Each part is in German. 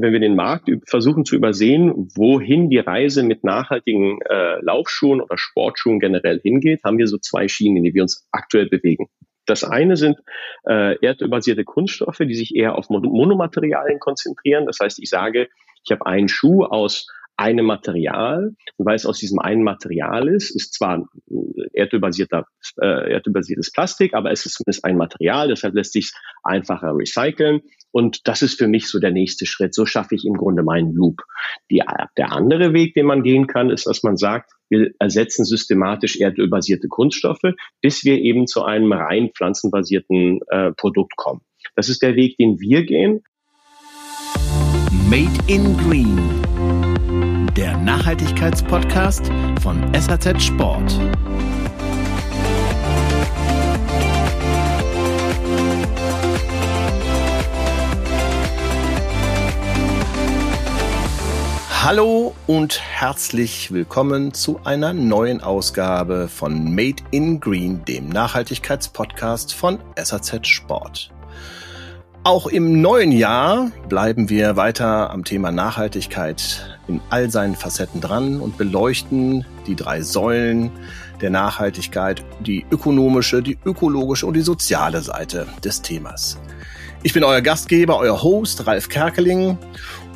wenn wir den Markt versuchen zu übersehen, wohin die Reise mit nachhaltigen äh, Laufschuhen oder Sportschuhen generell hingeht, haben wir so zwei Schienen, in die wir uns aktuell bewegen. Das eine sind äh, erdölbasierte Kunststoffe, die sich eher auf Monomaterialien konzentrieren. Das heißt, ich sage, ich habe einen Schuh aus einem Material und weil es aus diesem einen Material ist, ist zwar erdölbasierter, äh, erdölbasiertes Plastik, aber es ist zumindest ein Material, deshalb lässt sich einfacher recyceln und das ist für mich so der nächste Schritt. So schaffe ich im Grunde meinen Loop. Die, der andere Weg, den man gehen kann, ist, dass man sagt, wir ersetzen systematisch erdölbasierte Kunststoffe, bis wir eben zu einem rein pflanzenbasierten äh, Produkt kommen. Das ist der Weg, den wir gehen. Made in Green der Nachhaltigkeitspodcast von SAZ Sport. Hallo und herzlich willkommen zu einer neuen Ausgabe von Made in Green, dem Nachhaltigkeitspodcast von SAZ Sport. Auch im neuen Jahr bleiben wir weiter am Thema Nachhaltigkeit in all seinen Facetten dran und beleuchten die drei Säulen der Nachhaltigkeit, die ökonomische, die ökologische und die soziale Seite des Themas. Ich bin euer Gastgeber, euer Host Ralf Kerkeling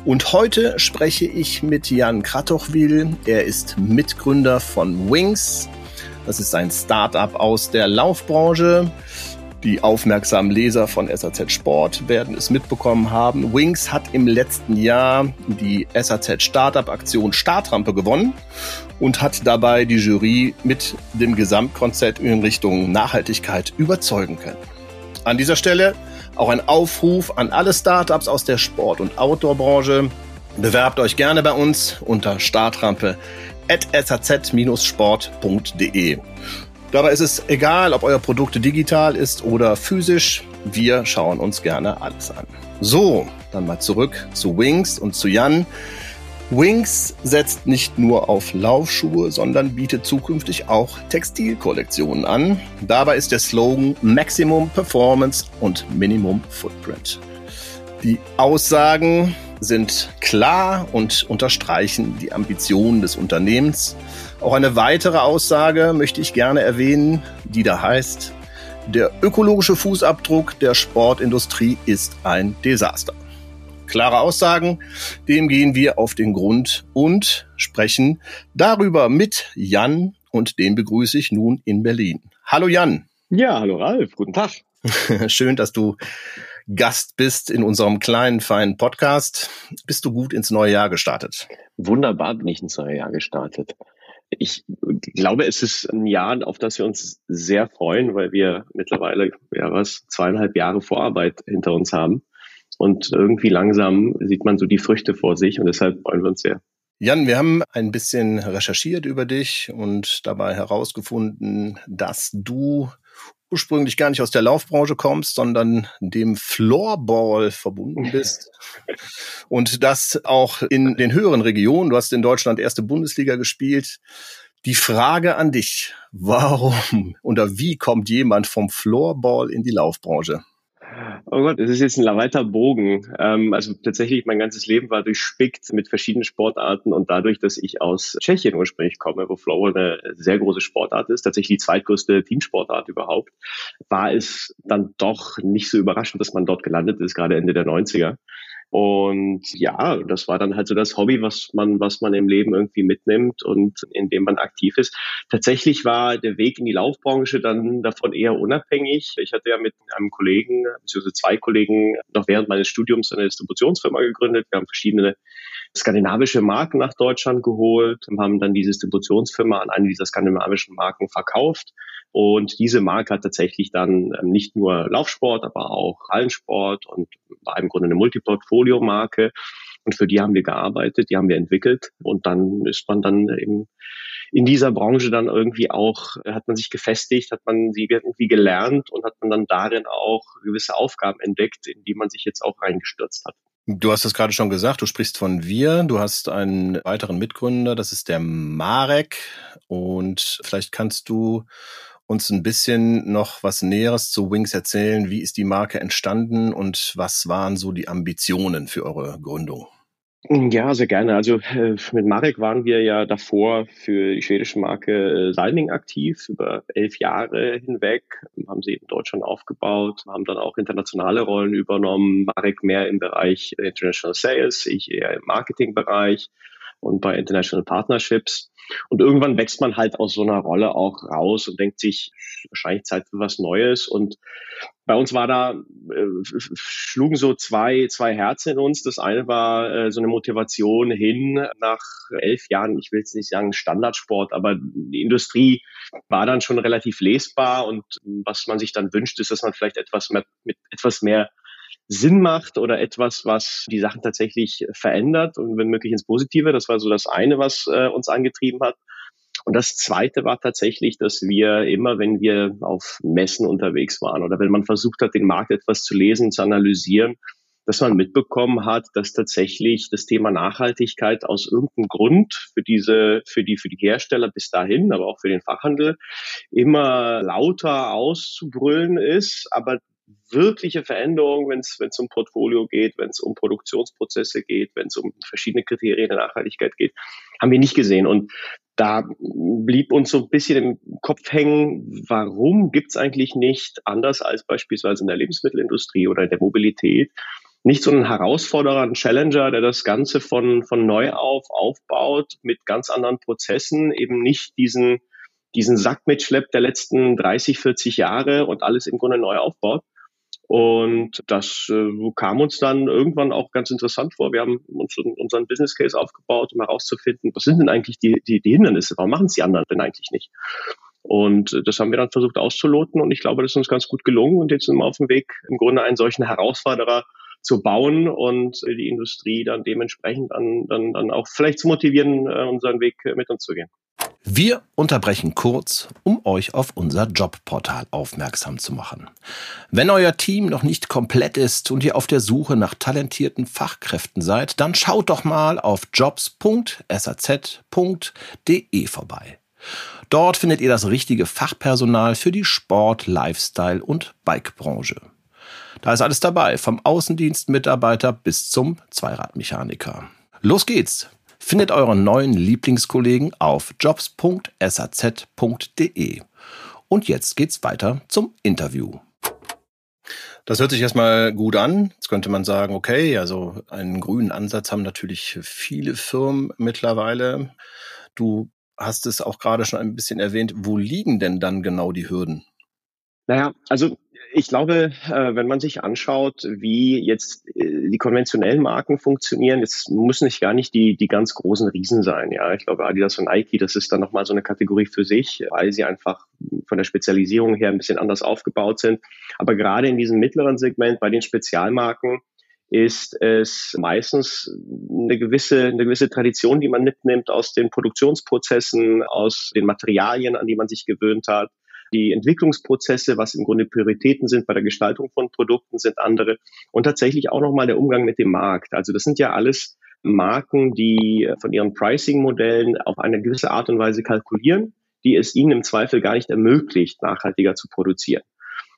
und heute spreche ich mit Jan Kratochwil. Er ist Mitgründer von Wings. Das ist ein Startup aus der Laufbranche. Die aufmerksamen Leser von SAZ Sport werden es mitbekommen haben. Wings hat im letzten Jahr die SAZ Startup Aktion Startrampe gewonnen und hat dabei die Jury mit dem Gesamtkonzept in Richtung Nachhaltigkeit überzeugen können. An dieser Stelle auch ein Aufruf an alle Startups aus der Sport- und Outdoor-Branche. Bewerbt euch gerne bei uns unter startrampe at saz-sport.de. Dabei ist es egal, ob euer Produkt digital ist oder physisch. Wir schauen uns gerne alles an. So, dann mal zurück zu Wings und zu Jan. Wings setzt nicht nur auf Laufschuhe, sondern bietet zukünftig auch Textilkollektionen an. Dabei ist der Slogan Maximum Performance und Minimum Footprint. Die Aussagen sind klar und unterstreichen die Ambitionen des Unternehmens. Auch eine weitere Aussage möchte ich gerne erwähnen, die da heißt, der ökologische Fußabdruck der Sportindustrie ist ein Desaster. Klare Aussagen, dem gehen wir auf den Grund und sprechen darüber mit Jan und den begrüße ich nun in Berlin. Hallo Jan. Ja, hallo Ralf, guten Tag. Schön, dass du Gast bist in unserem kleinen, feinen Podcast. Bist du gut ins neue Jahr gestartet? Wunderbar bin ich ins neue Jahr gestartet. Ich glaube, es ist ein Jahr, auf das wir uns sehr freuen, weil wir mittlerweile, ja was, zweieinhalb Jahre Vorarbeit hinter uns haben. Und irgendwie langsam sieht man so die Früchte vor sich und deshalb freuen wir uns sehr. Jan, wir haben ein bisschen recherchiert über dich und dabei herausgefunden, dass du ursprünglich gar nicht aus der Laufbranche kommst, sondern dem Floorball verbunden bist. Und das auch in den höheren Regionen. Du hast in Deutschland erste Bundesliga gespielt. Die Frage an dich, warum oder wie kommt jemand vom Floorball in die Laufbranche? Oh Gott, das ist jetzt ein weiter Bogen. Ähm, also tatsächlich, mein ganzes Leben war durchspickt mit verschiedenen Sportarten und dadurch, dass ich aus Tschechien ursprünglich komme, wo Floorball eine sehr große Sportart ist, tatsächlich die zweitgrößte Teamsportart überhaupt, war es dann doch nicht so überraschend, dass man dort gelandet ist, gerade Ende der 90er. Und ja, das war dann halt so das Hobby, was man, was man im Leben irgendwie mitnimmt und in dem man aktiv ist. Tatsächlich war der Weg in die Laufbranche dann davon eher unabhängig. Ich hatte ja mit einem Kollegen, beziehungsweise zwei Kollegen, noch während meines Studiums eine Distributionsfirma gegründet. Wir haben verschiedene skandinavische Marken nach Deutschland geholt und haben dann die Distributionsfirma an eine dieser skandinavischen Marken verkauft. Und diese Marke hat tatsächlich dann ähm, nicht nur Laufsport, aber auch Hallensport und war im Grunde eine Multiportfolio-Marke. Und für die haben wir gearbeitet, die haben wir entwickelt. Und dann ist man dann eben in dieser Branche dann irgendwie auch, hat man sich gefestigt, hat man sie irgendwie gelernt und hat man dann darin auch gewisse Aufgaben entdeckt, in die man sich jetzt auch reingestürzt hat. Du hast es gerade schon gesagt, du sprichst von wir, du hast einen weiteren Mitgründer, das ist der Marek und vielleicht kannst du uns ein bisschen noch was Näheres zu Wings erzählen? Wie ist die Marke entstanden und was waren so die Ambitionen für eure Gründung? Ja, sehr gerne. Also äh, mit Marek waren wir ja davor für die schwedische Marke äh, Salming aktiv, über elf Jahre hinweg, haben sie in Deutschland aufgebaut, haben dann auch internationale Rollen übernommen. Marek mehr im Bereich International Sales, ich eher im Marketingbereich und bei International Partnerships. Und irgendwann wächst man halt aus so einer Rolle auch raus und denkt sich, wahrscheinlich Zeit für was Neues. Und bei uns war da, äh, schlugen so zwei, zwei Herzen in uns. Das eine war äh, so eine Motivation hin nach elf Jahren, ich will jetzt nicht sagen Standardsport, aber die Industrie war dann schon relativ lesbar. Und was man sich dann wünscht, ist, dass man vielleicht etwas mehr, mit etwas mehr Sinn macht oder etwas, was die Sachen tatsächlich verändert und wenn möglich ins Positive. Das war so das eine, was äh, uns angetrieben hat. Und das zweite war tatsächlich, dass wir immer, wenn wir auf Messen unterwegs waren oder wenn man versucht hat, den Markt etwas zu lesen, zu analysieren, dass man mitbekommen hat, dass tatsächlich das Thema Nachhaltigkeit aus irgendeinem Grund für diese, für die, für die Hersteller bis dahin, aber auch für den Fachhandel immer lauter auszubrüllen ist, aber wirkliche Veränderung, wenn es um Portfolio geht, wenn es um Produktionsprozesse geht, wenn es um verschiedene Kriterien der Nachhaltigkeit geht, haben wir nicht gesehen. Und da blieb uns so ein bisschen im Kopf hängen, warum gibt es eigentlich nicht, anders als beispielsweise in der Lebensmittelindustrie oder in der Mobilität, nicht so einen Herausforderer, einen Challenger, der das Ganze von, von neu auf aufbaut, mit ganz anderen Prozessen, eben nicht diesen, diesen Sack mitschleppt der letzten 30, 40 Jahre und alles im Grunde neu aufbaut, und das äh, kam uns dann irgendwann auch ganz interessant vor. Wir haben uns unseren Business Case aufgebaut, um herauszufinden, was sind denn eigentlich die, die, die Hindernisse? Warum machen es die anderen denn eigentlich nicht? Und das haben wir dann versucht auszuloten und ich glaube, das ist uns ganz gut gelungen und jetzt sind wir auf dem Weg, im Grunde einen solchen Herausforderer zu bauen und die Industrie dann dementsprechend dann, dann, dann auch vielleicht zu motivieren, äh, unseren Weg mit uns zu gehen. Wir unterbrechen kurz, um euch auf unser Jobportal aufmerksam zu machen. Wenn euer Team noch nicht komplett ist und ihr auf der Suche nach talentierten Fachkräften seid, dann schaut doch mal auf jobs.saz.de vorbei. Dort findet ihr das richtige Fachpersonal für die Sport-, Lifestyle- und Bikebranche. Da ist alles dabei, vom Außendienstmitarbeiter bis zum Zweiradmechaniker. Los geht's! Findet euren neuen Lieblingskollegen auf jobs.saz.de. Und jetzt geht's weiter zum Interview. Das hört sich erstmal gut an. Jetzt könnte man sagen, okay, also einen grünen Ansatz haben natürlich viele Firmen mittlerweile. Du hast es auch gerade schon ein bisschen erwähnt. Wo liegen denn dann genau die Hürden? Naja, also ich glaube, äh, wenn man sich anschaut, wie jetzt äh, die konventionellen Marken funktionieren, jetzt müssen nicht gar nicht die, die ganz großen Riesen sein. Ja, ich glaube, Adidas und Nike, das ist dann nochmal so eine Kategorie für sich, weil sie einfach von der Spezialisierung her ein bisschen anders aufgebaut sind. Aber gerade in diesem mittleren Segment bei den Spezialmarken ist es meistens eine gewisse, eine gewisse Tradition, die man mitnimmt aus den Produktionsprozessen, aus den Materialien, an die man sich gewöhnt hat die Entwicklungsprozesse, was im Grunde Prioritäten sind bei der Gestaltung von Produkten, sind andere. Und tatsächlich auch nochmal der Umgang mit dem Markt. Also das sind ja alles Marken, die von ihren Pricing-Modellen auf eine gewisse Art und Weise kalkulieren, die es ihnen im Zweifel gar nicht ermöglicht, nachhaltiger zu produzieren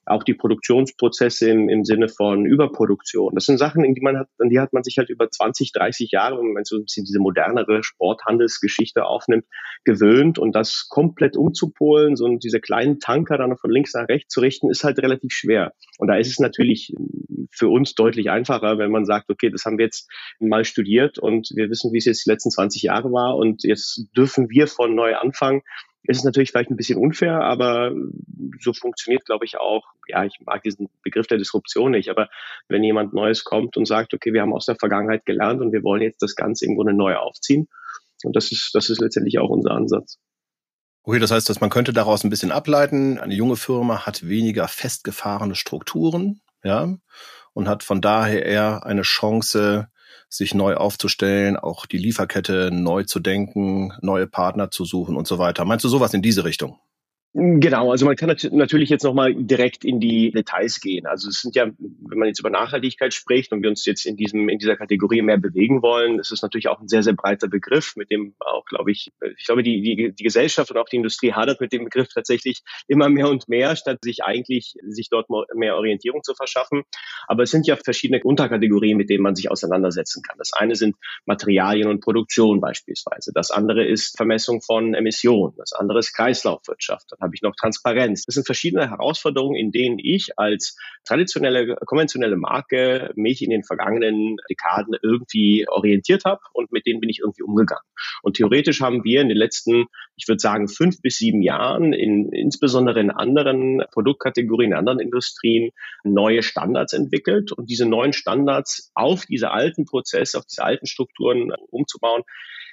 auch die Produktionsprozesse im, im Sinne von Überproduktion. Das sind Sachen, in die man hat, an die hat man sich halt über 20, 30 Jahre, wenn man so ein bisschen diese modernere Sporthandelsgeschichte aufnimmt, gewöhnt und das komplett umzupolen, so diese kleinen Tanker dann von links nach rechts zu richten, ist halt relativ schwer. Und da ist es natürlich für uns deutlich einfacher, wenn man sagt, okay, das haben wir jetzt mal studiert und wir wissen, wie es jetzt die letzten 20 Jahre war und jetzt dürfen wir von neu anfangen ist es natürlich vielleicht ein bisschen unfair, aber so funktioniert, glaube ich, auch, ja, ich mag diesen Begriff der Disruption nicht, aber wenn jemand Neues kommt und sagt, okay, wir haben aus der Vergangenheit gelernt und wir wollen jetzt das Ganze im Grunde neu aufziehen, und das ist, das ist letztendlich auch unser Ansatz. Okay, das heißt, dass man könnte daraus ein bisschen ableiten, eine junge Firma hat weniger festgefahrene Strukturen, ja, und hat von daher eher eine Chance, sich neu aufzustellen, auch die Lieferkette neu zu denken, neue Partner zu suchen und so weiter. Meinst du sowas in diese Richtung? Genau, also man kann natürlich jetzt nochmal direkt in die Details gehen. Also es sind ja, wenn man jetzt über Nachhaltigkeit spricht und wir uns jetzt in diesem, in dieser Kategorie mehr bewegen wollen, ist es natürlich auch ein sehr, sehr breiter Begriff, mit dem auch, glaube ich, ich glaube, die, die, die Gesellschaft und auch die Industrie hadert mit dem Begriff tatsächlich immer mehr und mehr, statt sich eigentlich, sich dort mehr Orientierung zu verschaffen. Aber es sind ja verschiedene Unterkategorien, mit denen man sich auseinandersetzen kann. Das eine sind Materialien und Produktion beispielsweise. Das andere ist Vermessung von Emissionen. Das andere ist Kreislaufwirtschaft habe ich noch Transparenz. Das sind verschiedene Herausforderungen, in denen ich als traditionelle, konventionelle Marke mich in den vergangenen Dekaden irgendwie orientiert habe und mit denen bin ich irgendwie umgegangen. Und theoretisch haben wir in den letzten, ich würde sagen, fünf bis sieben Jahren in, insbesondere in anderen Produktkategorien, in anderen Industrien neue Standards entwickelt und diese neuen Standards auf diese alten Prozesse, auf diese alten Strukturen umzubauen,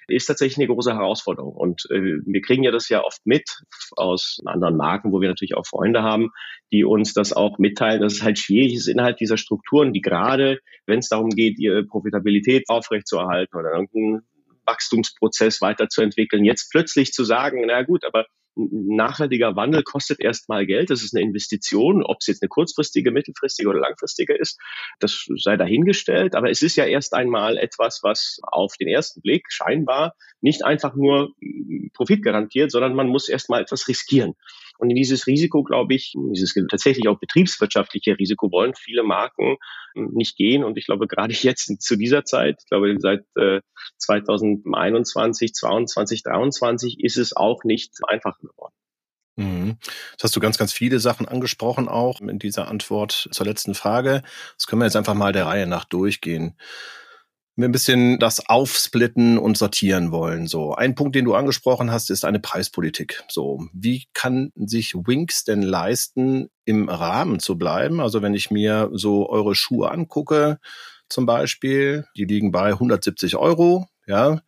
ist tatsächlich eine große Herausforderung. Und äh, wir kriegen ja das ja oft mit aus anderen Marken, wo wir natürlich auch Freunde haben, die uns das auch mitteilen, dass es halt schwierig ist innerhalb dieser Strukturen, die gerade, wenn es darum geht, ihre Profitabilität aufrechtzuerhalten oder irgendeinen Wachstumsprozess weiterzuentwickeln, jetzt plötzlich zu sagen, na gut, aber nachhaltiger Wandel kostet erstmal Geld. Das ist eine Investition. Ob es jetzt eine kurzfristige, mittelfristige oder langfristige ist, das sei dahingestellt. Aber es ist ja erst einmal etwas, was auf den ersten Blick scheinbar nicht einfach nur Profit garantiert, sondern man muss erstmal etwas riskieren. Und in dieses Risiko, glaube ich, dieses tatsächlich auch betriebswirtschaftliche Risiko wollen viele Marken hm, nicht gehen. Und ich glaube, gerade jetzt zu dieser Zeit, ich glaube, seit äh, 2021, 22, 23 ist es auch nicht einfacher geworden. Mhm. Jetzt hast du ganz, ganz viele Sachen angesprochen auch in dieser Antwort zur letzten Frage. Das können wir jetzt einfach mal der Reihe nach durchgehen wir ein bisschen das aufsplitten und sortieren wollen. So, ein Punkt, den du angesprochen hast, ist eine Preispolitik. So, wie kann sich Winks denn leisten, im Rahmen zu bleiben? Also, wenn ich mir so eure Schuhe angucke, zum Beispiel, die liegen bei 170 Euro, ja.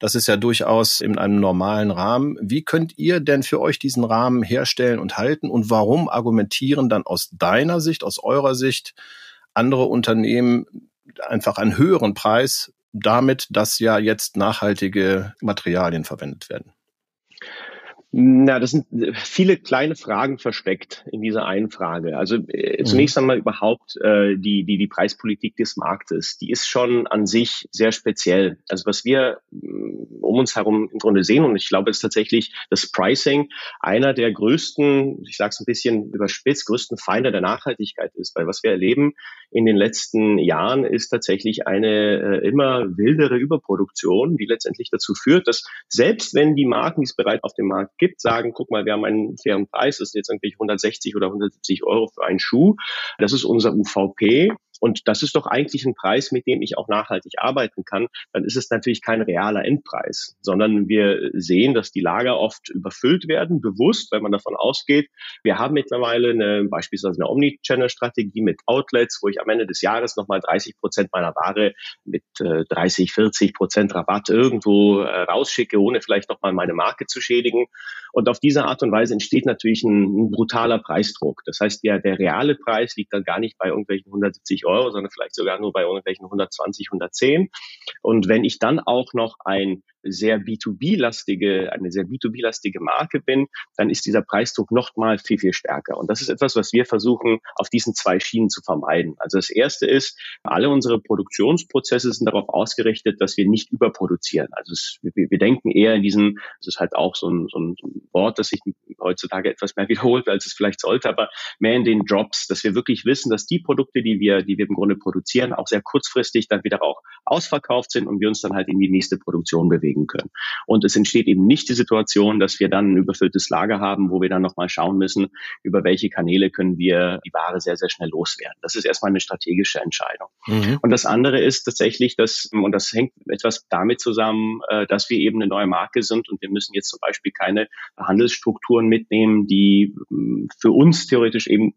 Das ist ja durchaus in einem normalen Rahmen. Wie könnt ihr denn für euch diesen Rahmen herstellen und halten? Und warum argumentieren dann aus deiner Sicht, aus eurer Sicht andere Unternehmen einfach einen höheren Preis damit, dass ja jetzt nachhaltige Materialien verwendet werden? Na, das sind äh, viele kleine Fragen versteckt in dieser einen Frage. Also äh, mhm. zunächst einmal überhaupt äh, die, die, die Preispolitik des Marktes. Die ist schon an sich sehr speziell. Also was wir mm, um uns herum im Grunde sehen, und ich glaube, ist tatsächlich das Pricing einer der größten, ich sage es ein bisschen überspitzt, größten Feinde der Nachhaltigkeit ist. Weil was wir erleben in den letzten Jahren ist tatsächlich eine äh, immer wildere Überproduktion, die letztendlich dazu führt, dass selbst wenn die Marken, die es bereits auf dem Markt gibt, sagen, guck mal, wir haben einen fairen Preis, das sind jetzt irgendwie 160 oder 170 Euro für einen Schuh. Das ist unser UVP. Und das ist doch eigentlich ein Preis, mit dem ich auch nachhaltig arbeiten kann. Dann ist es natürlich kein realer Endpreis, sondern wir sehen, dass die Lager oft überfüllt werden, bewusst, weil man davon ausgeht, wir haben mittlerweile eine, beispielsweise eine Omnichannel-Strategie mit Outlets, wo ich am Ende des Jahres nochmal 30 Prozent meiner Ware mit äh, 30, 40 Prozent Rabatt irgendwo äh, rausschicke, ohne vielleicht nochmal meine Marke zu schädigen. Und auf diese Art und Weise entsteht natürlich ein, ein brutaler Preisdruck. Das heißt, der, der reale Preis liegt dann gar nicht bei irgendwelchen 170 Euro, sondern vielleicht sogar nur bei irgendwelchen 120, 110. Und wenn ich dann auch noch ein sehr B2B-lastige, eine sehr B2B-lastige Marke bin, dann ist dieser Preisdruck noch mal viel, viel stärker. Und das ist etwas, was wir versuchen, auf diesen zwei Schienen zu vermeiden. Also das erste ist, alle unsere Produktionsprozesse sind darauf ausgerichtet, dass wir nicht überproduzieren. Also es, wir, wir, denken eher in diesem, das ist halt auch so ein, so ein Wort, das sich heutzutage etwas mehr wiederholt, als es vielleicht sollte, aber mehr in den Drops, dass wir wirklich wissen, dass die Produkte, die wir, die wir im Grunde produzieren, auch sehr kurzfristig dann wieder auch ausverkauft sind und wir uns dann halt in die nächste Produktion bewegen bewegen können. Und es entsteht eben nicht die Situation, dass wir dann ein überfülltes Lager haben, wo wir dann nochmal schauen müssen, über welche Kanäle können wir die Ware sehr, sehr schnell loswerden. Das ist erstmal eine strategische Entscheidung. Mhm. Und das andere ist tatsächlich, dass, und das hängt etwas damit zusammen, äh, dass wir eben eine neue Marke sind und wir müssen jetzt zum Beispiel keine Handelsstrukturen mitnehmen, die mm, für uns theoretisch eben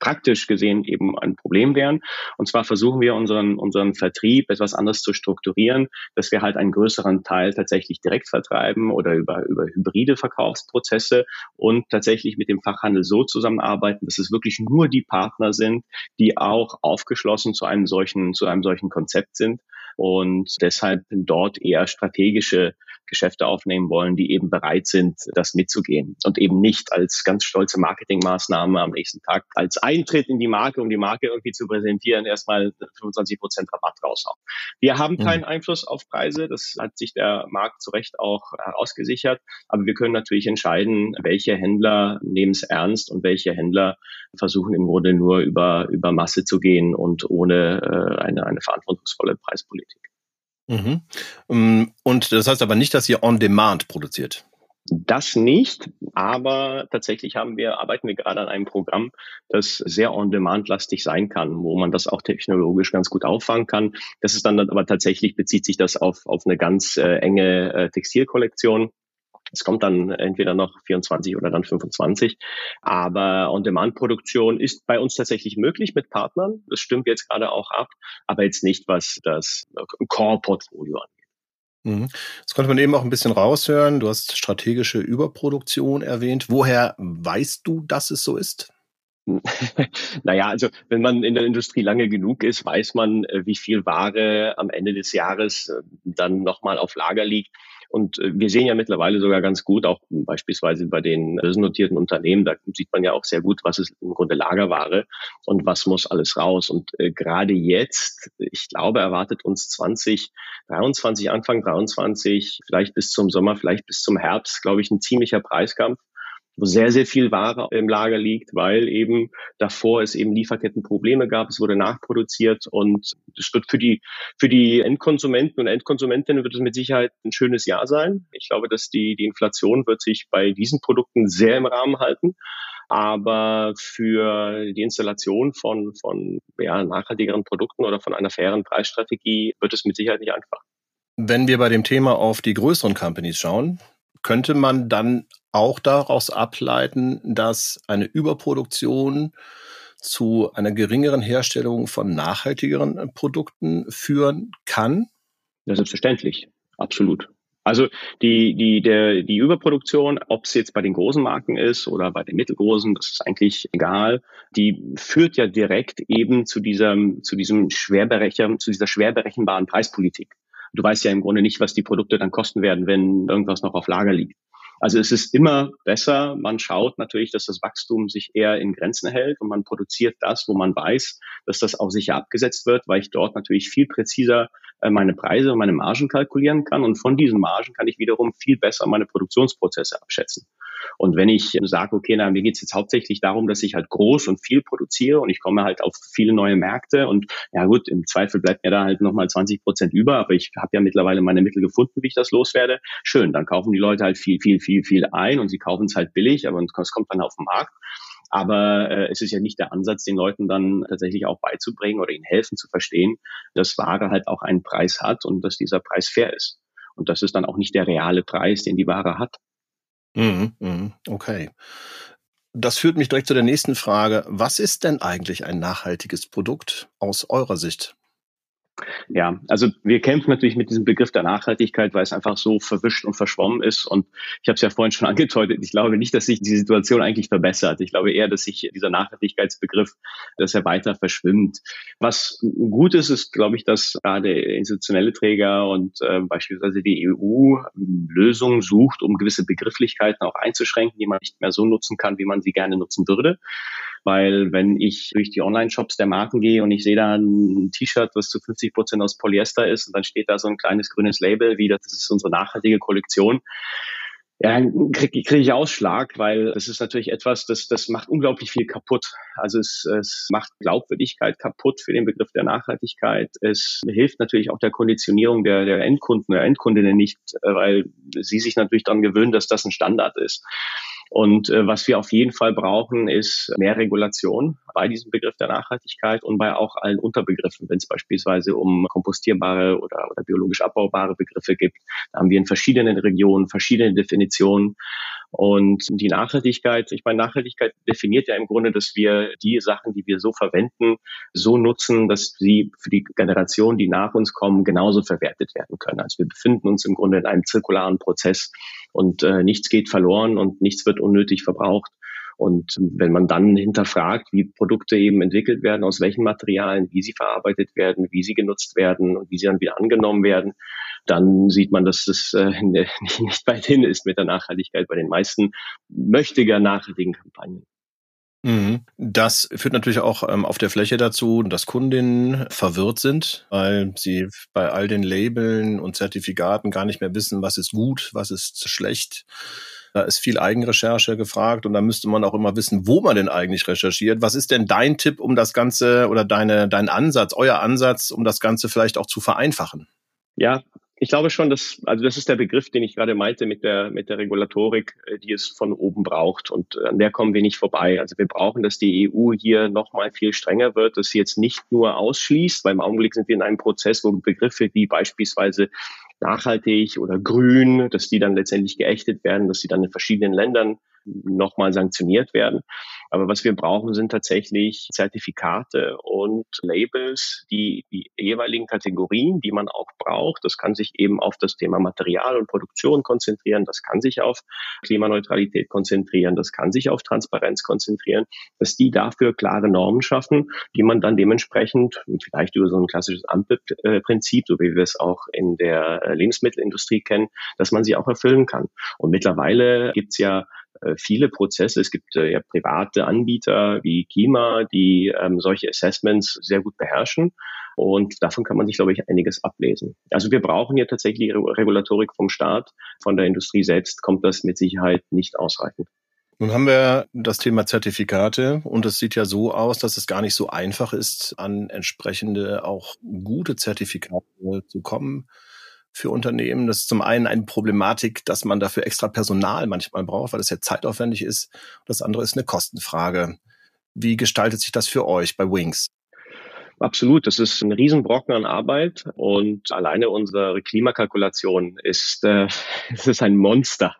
praktisch gesehen eben ein Problem wären. Und zwar versuchen wir unseren, unseren Vertrieb etwas anders zu strukturieren, dass wir halt einen größeren Teil tatsächlich direkt vertreiben oder über, über hybride Verkaufsprozesse und tatsächlich mit dem Fachhandel so zusammenarbeiten, dass es wirklich nur die Partner sind, die auch aufgeschlossen zu einem solchen, zu einem solchen Konzept sind und deshalb dort eher strategische Geschäfte aufnehmen wollen, die eben bereit sind, das mitzugehen und eben nicht als ganz stolze Marketingmaßnahme am nächsten Tag als Eintritt in die Marke, um die Marke irgendwie zu präsentieren, erstmal 25 Prozent Rabatt raushauen. Wir haben keinen Einfluss auf Preise, das hat sich der Markt zu Recht auch herausgesichert, aber wir können natürlich entscheiden, welche Händler nehmen es ernst und welche Händler versuchen im Grunde nur über, über Masse zu gehen und ohne äh, eine, eine verantwortungsvolle Preispolitik. Mhm. Ähm, und das heißt aber nicht, dass ihr on demand produziert. Das nicht, aber tatsächlich haben wir, arbeiten wir gerade an einem Programm, das sehr on-demand-lastig sein kann, wo man das auch technologisch ganz gut auffangen kann. Das ist dann aber tatsächlich, bezieht sich das auf, auf eine ganz äh, enge äh, Textilkollektion es kommt dann entweder noch 24 oder dann 25. Aber On-Demand-Produktion ist bei uns tatsächlich möglich mit Partnern. Das stimmt jetzt gerade auch ab, aber jetzt nicht, was das Core-Portfolio angeht. Mhm. Das konnte man eben auch ein bisschen raushören. Du hast strategische Überproduktion erwähnt. Woher weißt du, dass es so ist? naja, also wenn man in der Industrie lange genug ist, weiß man, äh, wie viel Ware am Ende des Jahres äh, dann nochmal auf Lager liegt. Und äh, wir sehen ja mittlerweile sogar ganz gut, auch beispielsweise bei den börsennotierten Unternehmen, da sieht man ja auch sehr gut, was ist im Grunde Lagerware und was muss alles raus. Und äh, gerade jetzt, ich glaube, erwartet uns 2023, Anfang 23, vielleicht bis zum Sommer, vielleicht bis zum Herbst, glaube ich, ein ziemlicher Preiskampf wo sehr, sehr viel Ware im Lager liegt, weil eben davor es eben Lieferkettenprobleme gab, es wurde nachproduziert und es wird für die, für die Endkonsumenten und Endkonsumentinnen wird es mit Sicherheit ein schönes Jahr sein. Ich glaube, dass die, die Inflation wird sich bei diesen Produkten sehr im Rahmen halten. Aber für die Installation von, von ja, nachhaltigeren Produkten oder von einer fairen Preisstrategie wird es mit Sicherheit nicht einfach. Wenn wir bei dem Thema auf die größeren Companies schauen, könnte man dann auch daraus ableiten, dass eine Überproduktion zu einer geringeren Herstellung von nachhaltigeren äh, Produkten führen kann? Ja, selbstverständlich. Absolut. Also die, die, der, die Überproduktion, ob es jetzt bei den großen Marken ist oder bei den mittelgroßen, das ist eigentlich egal, die führt ja direkt eben zu diesem, zu diesem schwerberecher, zu dieser schwer berechenbaren Preispolitik. Du weißt ja im Grunde nicht, was die Produkte dann kosten werden, wenn irgendwas noch auf Lager liegt. Also es ist immer besser, man schaut natürlich, dass das Wachstum sich eher in Grenzen hält und man produziert das, wo man weiß, dass das auch sicher abgesetzt wird, weil ich dort natürlich viel präziser äh, meine Preise und meine Margen kalkulieren kann und von diesen Margen kann ich wiederum viel besser meine Produktionsprozesse abschätzen. Und wenn ich sage, okay, na, mir geht es jetzt hauptsächlich darum, dass ich halt groß und viel produziere und ich komme halt auf viele neue Märkte und ja gut, im Zweifel bleibt mir da halt nochmal 20 Prozent über, aber ich habe ja mittlerweile meine Mittel gefunden, wie ich das loswerde. Schön, dann kaufen die Leute halt viel, viel, viel, viel ein und sie kaufen es halt billig, aber es kommt dann auf den Markt. Aber äh, es ist ja nicht der Ansatz, den Leuten dann tatsächlich auch beizubringen oder ihnen helfen zu verstehen, dass Ware halt auch einen Preis hat und dass dieser Preis fair ist. Und das ist dann auch nicht der reale Preis, den die Ware hat. Mhm, mhm, okay. Das führt mich direkt zu der nächsten Frage. Was ist denn eigentlich ein nachhaltiges Produkt aus eurer Sicht? Ja, also wir kämpfen natürlich mit diesem Begriff der Nachhaltigkeit, weil es einfach so verwischt und verschwommen ist. Und ich habe es ja vorhin schon angedeutet, ich glaube nicht, dass sich die Situation eigentlich verbessert. Ich glaube eher, dass sich dieser Nachhaltigkeitsbegriff, dass er weiter verschwimmt. Was gut ist, ist, glaube ich, dass gerade institutionelle Träger und äh, beispielsweise die EU Lösungen sucht, um gewisse Begrifflichkeiten auch einzuschränken, die man nicht mehr so nutzen kann, wie man sie gerne nutzen würde. Weil wenn ich durch die Online-Shops der Marken gehe und ich sehe da ein T-Shirt, was zu 50 Prozent aus Polyester ist und dann steht da so ein kleines grünes Label, wie das ist unsere nachhaltige Kollektion, ja, kriege krieg ich Ausschlag, weil das ist natürlich etwas, das, das macht unglaublich viel kaputt. Also es, es macht Glaubwürdigkeit kaputt für den Begriff der Nachhaltigkeit. Es hilft natürlich auch der Konditionierung der, der Endkunden oder Endkundinnen nicht, äh, weil sie sich natürlich daran gewöhnen, dass das ein Standard ist. Und äh, was wir auf jeden Fall brauchen, ist mehr Regulation bei diesem Begriff der Nachhaltigkeit und bei auch allen Unterbegriffen, wenn es beispielsweise um kompostierbare oder, oder biologisch abbaubare Begriffe gibt. Da haben wir in verschiedenen Regionen verschiedene Definitionen. Und die Nachhaltigkeit, ich meine, Nachhaltigkeit definiert ja im Grunde, dass wir die Sachen, die wir so verwenden, so nutzen, dass sie für die Generation, die nach uns kommen, genauso verwertet werden können. Also wir befinden uns im Grunde in einem zirkularen Prozess und äh, nichts geht verloren und nichts wird unnötig verbraucht. Und wenn man dann hinterfragt, wie Produkte eben entwickelt werden, aus welchen Materialien, wie sie verarbeitet werden, wie sie genutzt werden und wie sie dann wieder angenommen werden, dann sieht man, dass das äh, nicht weit hin ist mit der Nachhaltigkeit bei den meisten möchtiger nachhaltigen Kampagnen. Mhm. Das führt natürlich auch ähm, auf der Fläche dazu, dass Kundinnen verwirrt sind, weil sie bei all den Labeln und Zertifikaten gar nicht mehr wissen, was ist gut, was ist schlecht. Da ist viel Eigenrecherche gefragt und da müsste man auch immer wissen, wo man denn eigentlich recherchiert. Was ist denn dein Tipp, um das Ganze oder deine, dein Ansatz, euer Ansatz, um das Ganze vielleicht auch zu vereinfachen? Ja, ich glaube schon, dass, also das ist der Begriff, den ich gerade meinte mit der, mit der Regulatorik, äh, die es von oben braucht. Und an der kommen wir nicht vorbei. Also wir brauchen, dass die EU hier nochmal viel strenger wird, dass sie jetzt nicht nur ausschließt, weil im Augenblick sind wir in einem Prozess, wo Begriffe wie beispielsweise nachhaltig oder grün, dass die dann letztendlich geächtet werden, dass sie dann in verschiedenen Ländern nochmal sanktioniert werden. Aber was wir brauchen, sind tatsächlich Zertifikate und Labels, die die jeweiligen Kategorien, die man auch braucht, das kann sich eben auf das Thema Material und Produktion konzentrieren, das kann sich auf Klimaneutralität konzentrieren, das kann sich auf Transparenz konzentrieren, dass die dafür klare Normen schaffen, die man dann dementsprechend vielleicht über so ein klassisches Ampelprinzip, so wie wir es auch in der Lebensmittelindustrie kennen, dass man sie auch erfüllen kann. Und mittlerweile gibt's ja viele Prozesse. Es gibt äh, ja private Anbieter wie Kima, die ähm, solche Assessments sehr gut beherrschen. Und davon kann man sich, glaube ich, einiges ablesen. Also wir brauchen hier tatsächlich Regulatorik vom Staat. Von der Industrie selbst kommt das mit Sicherheit nicht ausreichend. Nun haben wir das Thema Zertifikate und es sieht ja so aus, dass es gar nicht so einfach ist, an entsprechende auch gute Zertifikate zu kommen für Unternehmen. Das ist zum einen eine Problematik, dass man dafür extra Personal manchmal braucht, weil das ja zeitaufwendig ist. Das andere ist eine Kostenfrage. Wie gestaltet sich das für euch bei Wings? Absolut, das ist ein Riesenbrocken an Arbeit und alleine unsere Klimakalkulation ist, äh, es ist ein Monster.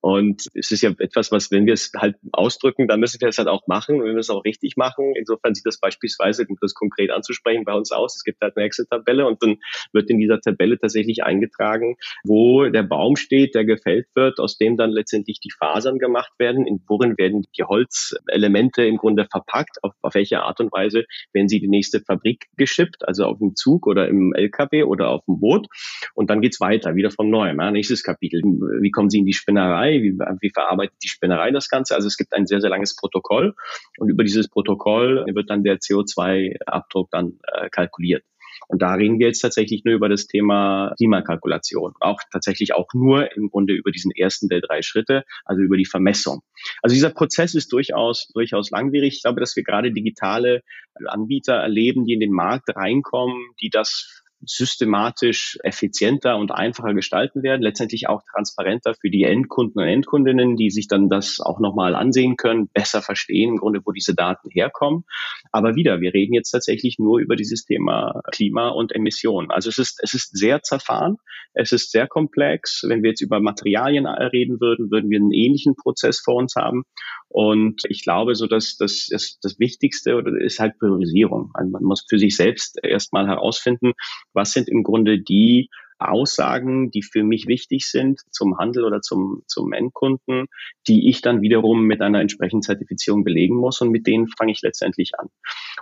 Und es ist ja etwas, was, wenn wir es halt ausdrücken, dann müssen wir es halt auch machen und wir müssen es auch richtig machen. Insofern sieht das beispielsweise, um das konkret anzusprechen, bei uns aus. Es gibt halt eine Excel-Tabelle und dann wird in dieser Tabelle tatsächlich eingetragen, wo der Baum steht, der gefällt wird, aus dem dann letztendlich die Fasern gemacht werden, in worin werden die Holzelemente im Grunde verpackt, auf, auf welche Art und Weise werden sie die nächste Fabrik geschippt, also auf dem Zug oder im LKW oder auf dem Boot. Und dann geht's weiter, wieder von neuem. Ja, nächstes Kapitel. Wie kommen Sie in die Spinnerei? Wie, wie verarbeitet die Spinnerei das Ganze? Also es gibt ein sehr, sehr langes Protokoll. Und über dieses Protokoll wird dann der CO2-Abdruck dann äh, kalkuliert. Und da reden wir jetzt tatsächlich nur über das Thema Klimakalkulation. Auch tatsächlich auch nur im Grunde über diesen ersten der drei Schritte, also über die Vermessung. Also dieser Prozess ist durchaus, durchaus langwierig. Ich glaube, dass wir gerade digitale Anbieter erleben, die in den Markt reinkommen, die das systematisch effizienter und einfacher gestalten werden, letztendlich auch transparenter für die Endkunden und Endkundinnen, die sich dann das auch nochmal ansehen können, besser verstehen im Grunde, wo diese Daten herkommen. Aber wieder, wir reden jetzt tatsächlich nur über dieses Thema Klima und Emissionen. Also es ist, es ist sehr zerfahren, es ist sehr komplex. Wenn wir jetzt über Materialien reden würden, würden wir einen ähnlichen Prozess vor uns haben. Und ich glaube, so dass das, das, das Wichtigste ist halt Priorisierung. Also man muss für sich selbst erstmal herausfinden, was sind im Grunde die Aussagen, die für mich wichtig sind zum Handel oder zum, zum Endkunden, die ich dann wiederum mit einer entsprechenden Zertifizierung belegen muss und mit denen fange ich letztendlich an.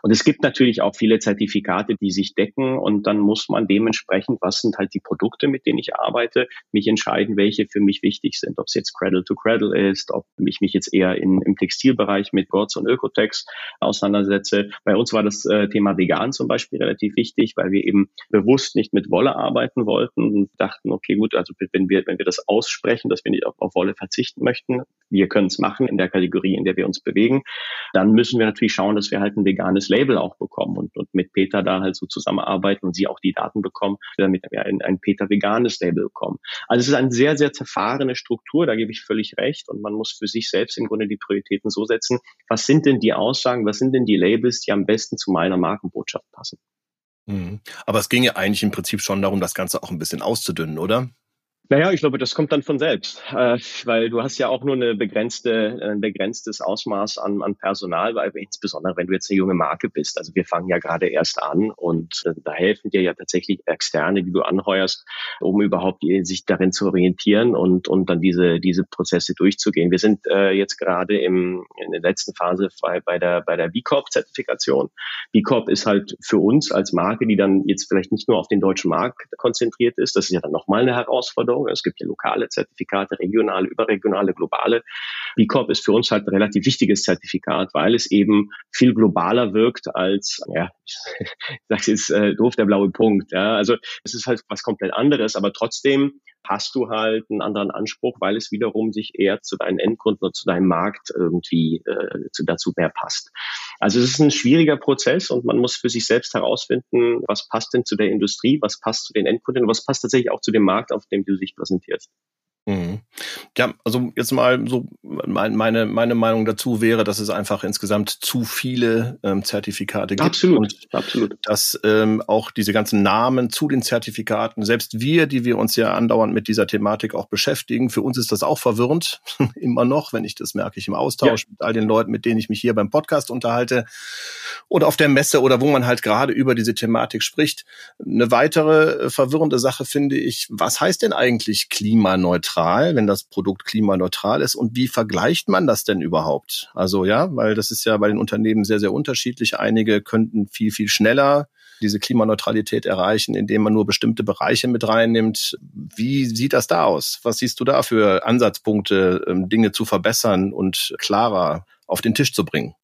Und es gibt natürlich auch viele Zertifikate, die sich decken und dann muss man dementsprechend, was sind halt die Produkte, mit denen ich arbeite, mich entscheiden, welche für mich wichtig sind. Ob es jetzt Cradle to Cradle ist, ob ich mich jetzt eher in, im Textilbereich mit Gods und Ökotex auseinandersetze. Bei uns war das äh, Thema vegan zum Beispiel relativ wichtig, weil wir eben bewusst nicht mit Wolle arbeiten wollten wollten und dachten, okay, gut, also wenn wir, wenn wir das aussprechen, dass wir nicht auf, auf Wolle verzichten möchten, wir können es machen in der Kategorie, in der wir uns bewegen, dann müssen wir natürlich schauen, dass wir halt ein veganes Label auch bekommen und, und mit Peter da halt so zusammenarbeiten und sie auch die Daten bekommen, damit wir ein, ein Peter veganes Label bekommen. Also es ist eine sehr, sehr zerfahrene Struktur, da gebe ich völlig recht und man muss für sich selbst im Grunde die Prioritäten so setzen, was sind denn die Aussagen, was sind denn die Labels, die am besten zu meiner Markenbotschaft passen. Mhm. Aber es ging ja eigentlich im Prinzip schon darum, das Ganze auch ein bisschen auszudünnen, oder? Naja, ich glaube, das kommt dann von selbst, äh, weil du hast ja auch nur eine begrenzte, ein begrenztes Ausmaß an, an Personal, weil insbesondere wenn du jetzt eine junge Marke bist. Also wir fangen ja gerade erst an und äh, da helfen dir ja tatsächlich Externe, die du anheuerst, um überhaupt sich darin zu orientieren und, und dann diese, diese Prozesse durchzugehen. Wir sind äh, jetzt gerade im, in der letzten Phase bei, bei der, bei der B Corp-Zertifikation. B Corp ist halt für uns als Marke, die dann jetzt vielleicht nicht nur auf den deutschen Markt konzentriert ist, das ist ja dann nochmal eine Herausforderung, Zertifizierung. Es gibt ja lokale Zertifikate, regionale, überregionale, globale. B Corp ist für uns halt ein relativ wichtiges Zertifikat, weil es eben viel globaler wirkt als, ja, ich sage jetzt äh, doof, der blaue Punkt. Ja. Also es ist halt was komplett anderes, aber trotzdem hast du halt einen anderen Anspruch, weil es wiederum sich eher zu deinen Endkunden und zu deinem Markt irgendwie äh, zu, dazu mehr passt. Also es ist ein schwieriger Prozess und man muss für sich selbst herausfinden, was passt denn zu der Industrie, was passt zu den Endkunden und was passt tatsächlich auch zu dem Markt, auf dem du dich präsentierst. Mhm. Ja, also jetzt mal so meine, meine Meinung dazu wäre, dass es einfach insgesamt zu viele ähm, Zertifikate gibt. Absolut, und absolut. Dass ähm, auch diese ganzen Namen zu den Zertifikaten, selbst wir, die wir uns ja andauernd mit dieser Thematik auch beschäftigen, für uns ist das auch verwirrend, immer noch, wenn ich das merke ich im Austausch ja. mit all den Leuten, mit denen ich mich hier beim Podcast unterhalte oder auf der Messe oder wo man halt gerade über diese Thematik spricht. Eine weitere äh, verwirrende Sache finde ich, was heißt denn eigentlich klimaneutral? Klimaneutral, wenn das Produkt klimaneutral ist? Und wie vergleicht man das denn überhaupt? Also ja, weil das ist ja bei den Unternehmen sehr, sehr unterschiedlich. Einige könnten viel, viel schneller diese Klimaneutralität erreichen, indem man nur bestimmte Bereiche mit reinnimmt. Wie sieht das da aus? Was siehst du da für Ansatzpunkte, ähm, Dinge zu verbessern und klarer auf den Tisch zu bringen?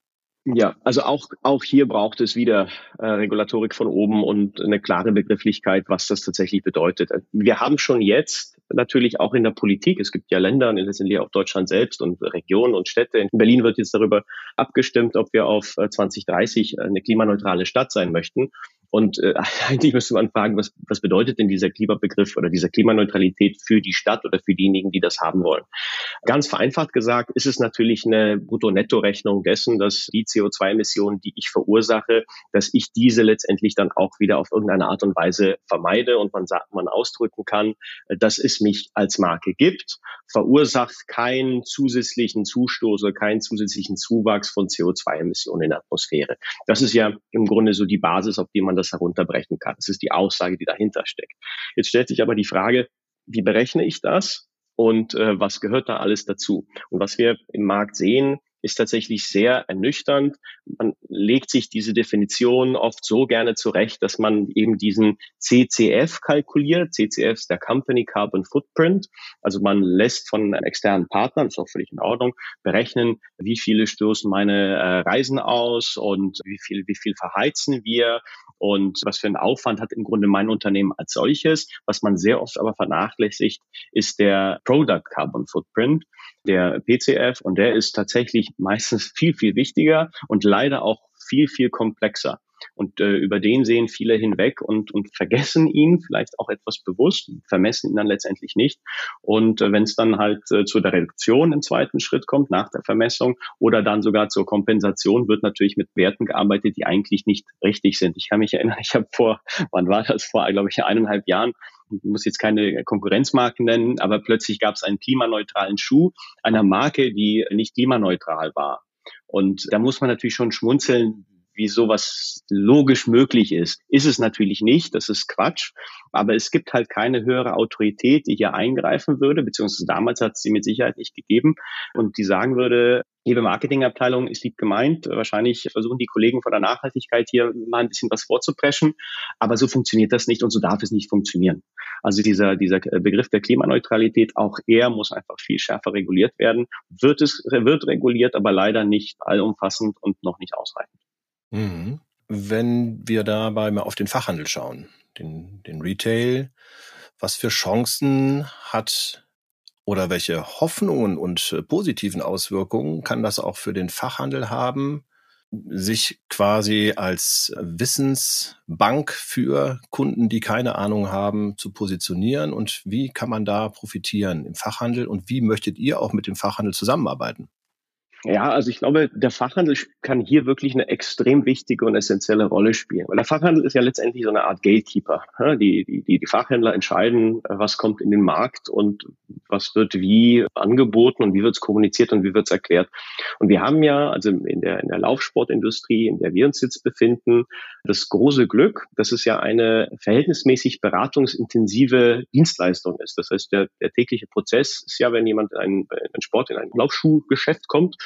Ja, also auch, auch hier braucht es wieder äh, Regulatorik von oben und eine klare Begrifflichkeit, was das tatsächlich bedeutet. Wir haben schon jetzt natürlich auch in der Politik, es gibt ja Länder, letztendlich auch Deutschland selbst und Regionen und Städte. In Berlin wird jetzt darüber abgestimmt, ob wir auf 2030 äh, eine klimaneutrale Stadt sein möchten. Und äh, eigentlich müsste man fragen, was, was bedeutet denn dieser Klimabegriff oder dieser Klimaneutralität für die Stadt oder für diejenigen, die das haben wollen? Ganz vereinfacht gesagt ist es natürlich eine Brutto-Netto-Rechnung dessen, dass die CO2-Emissionen, die ich verursache, dass ich diese letztendlich dann auch wieder auf irgendeine Art und Weise vermeide und man sagt, man ausdrücken kann, dass es mich als Marke gibt, verursacht keinen zusätzlichen Zustoß oder keinen zusätzlichen Zuwachs von CO2-Emissionen in der Atmosphäre. Das ist ja im Grunde so die Basis, auf die man das herunterbrechen kann. Das ist die Aussage, die dahinter steckt. Jetzt stellt sich aber die Frage, wie berechne ich das und äh, was gehört da alles dazu? Und was wir im Markt sehen, ist tatsächlich sehr ernüchternd. Man legt sich diese Definition oft so gerne zurecht, dass man eben diesen CCF kalkuliert. CCF ist der Company Carbon Footprint. Also man lässt von externen Partnern, ist auch völlig in Ordnung, berechnen, wie viele stoßen meine äh, Reisen aus und wie viel, wie viel verheizen wir und was für einen Aufwand hat im Grunde mein Unternehmen als solches. Was man sehr oft aber vernachlässigt, ist der Product Carbon Footprint, der PCF und der ist tatsächlich meistens viel, viel wichtiger und leider auch viel, viel komplexer. Und äh, über den sehen viele hinweg und, und vergessen ihn vielleicht auch etwas bewusst, vermessen ihn dann letztendlich nicht. Und äh, wenn es dann halt äh, zu der Reduktion im zweiten Schritt kommt, nach der Vermessung oder dann sogar zur Kompensation, wird natürlich mit Werten gearbeitet, die eigentlich nicht richtig sind. Ich kann mich erinnern, ich habe vor, wann war das, vor, glaube ich, eineinhalb Jahren muss jetzt keine Konkurrenzmarken nennen, aber plötzlich gab es einen klimaneutralen Schuh einer Marke, die nicht klimaneutral war. Und da muss man natürlich schon schmunzeln, wie sowas logisch möglich ist. Ist es natürlich nicht, das ist Quatsch, aber es gibt halt keine höhere Autorität, die hier eingreifen würde, beziehungsweise damals hat es sie mit Sicherheit nicht gegeben und die sagen würde, liebe Marketingabteilung, ist lieb gemeint, wahrscheinlich versuchen die Kollegen von der Nachhaltigkeit hier mal ein bisschen was vorzupreschen, aber so funktioniert das nicht und so darf es nicht funktionieren. Also dieser, dieser Begriff der Klimaneutralität, auch er muss einfach viel schärfer reguliert werden, wird es, wird reguliert, aber leider nicht allumfassend und noch nicht ausreichend. Mhm. Wenn wir dabei mal auf den Fachhandel schauen, den, den Retail, was für Chancen hat oder welche Hoffnungen und äh, positiven Auswirkungen kann das auch für den Fachhandel haben, sich quasi als Wissensbank für Kunden, die keine Ahnung haben, zu positionieren und wie kann man da profitieren im Fachhandel und wie möchtet ihr auch mit dem Fachhandel zusammenarbeiten? Ja, also ich glaube, der Fachhandel kann hier wirklich eine extrem wichtige und essentielle Rolle spielen. Weil der Fachhandel ist ja letztendlich so eine Art Gatekeeper. Die, die, die, die Fachhändler entscheiden, was kommt in den Markt und was wird wie angeboten und wie wird es kommuniziert und wie wird es erklärt. Und wir haben ja, also in der, in der Laufsportindustrie, in der wir uns jetzt befinden, das große Glück, dass es ja eine verhältnismäßig beratungsintensive Dienstleistung ist. Das heißt, der, der tägliche Prozess ist ja, wenn jemand in einen, einen Sport, in ein Laufschuhgeschäft kommt,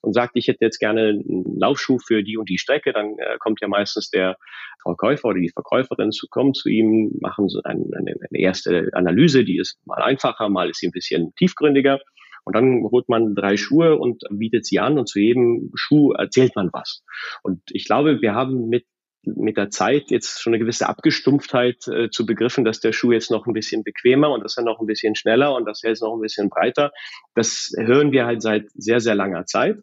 und sagt, ich hätte jetzt gerne einen Laufschuh für die und die Strecke, dann äh, kommt ja meistens der Verkäufer oder die Verkäuferin zu kommen zu ihm, machen so eine, eine, eine erste Analyse, die ist mal einfacher, mal ist sie ein bisschen tiefgründiger. Und dann holt man drei Schuhe und bietet sie an und zu jedem Schuh erzählt man was. Und ich glaube, wir haben mit mit der Zeit jetzt schon eine gewisse Abgestumpftheit äh, zu begriffen, dass der Schuh jetzt noch ein bisschen bequemer und dass er noch ein bisschen schneller und dass er jetzt noch ein bisschen breiter. Das hören wir halt seit sehr, sehr langer Zeit.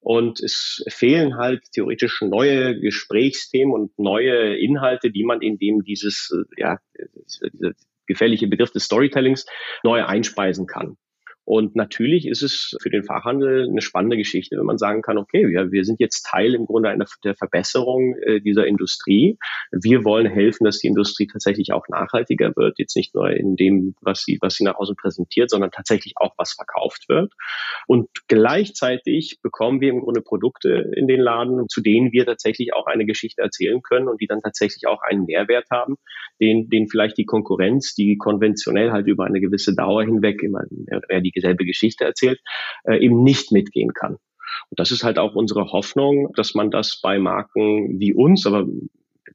Und es fehlen halt theoretisch neue Gesprächsthemen und neue Inhalte, die man in dem dieses, äh, ja, dieser gefährliche Begriff des Storytellings neu einspeisen kann. Und natürlich ist es für den Fachhandel eine spannende Geschichte, wenn man sagen kann, okay, wir, wir sind jetzt Teil im Grunde einer der Verbesserung äh, dieser Industrie. Wir wollen helfen, dass die Industrie tatsächlich auch nachhaltiger wird. Jetzt nicht nur in dem, was sie, was sie nach außen präsentiert, sondern tatsächlich auch was verkauft wird. Und gleichzeitig bekommen wir im Grunde Produkte in den Laden, zu denen wir tatsächlich auch eine Geschichte erzählen können und die dann tatsächlich auch einen Mehrwert haben, den, den vielleicht die Konkurrenz, die konventionell halt über eine gewisse Dauer hinweg immer mehr die dieselbe Geschichte erzählt, äh, eben nicht mitgehen kann. Und das ist halt auch unsere Hoffnung, dass man das bei Marken wie uns, aber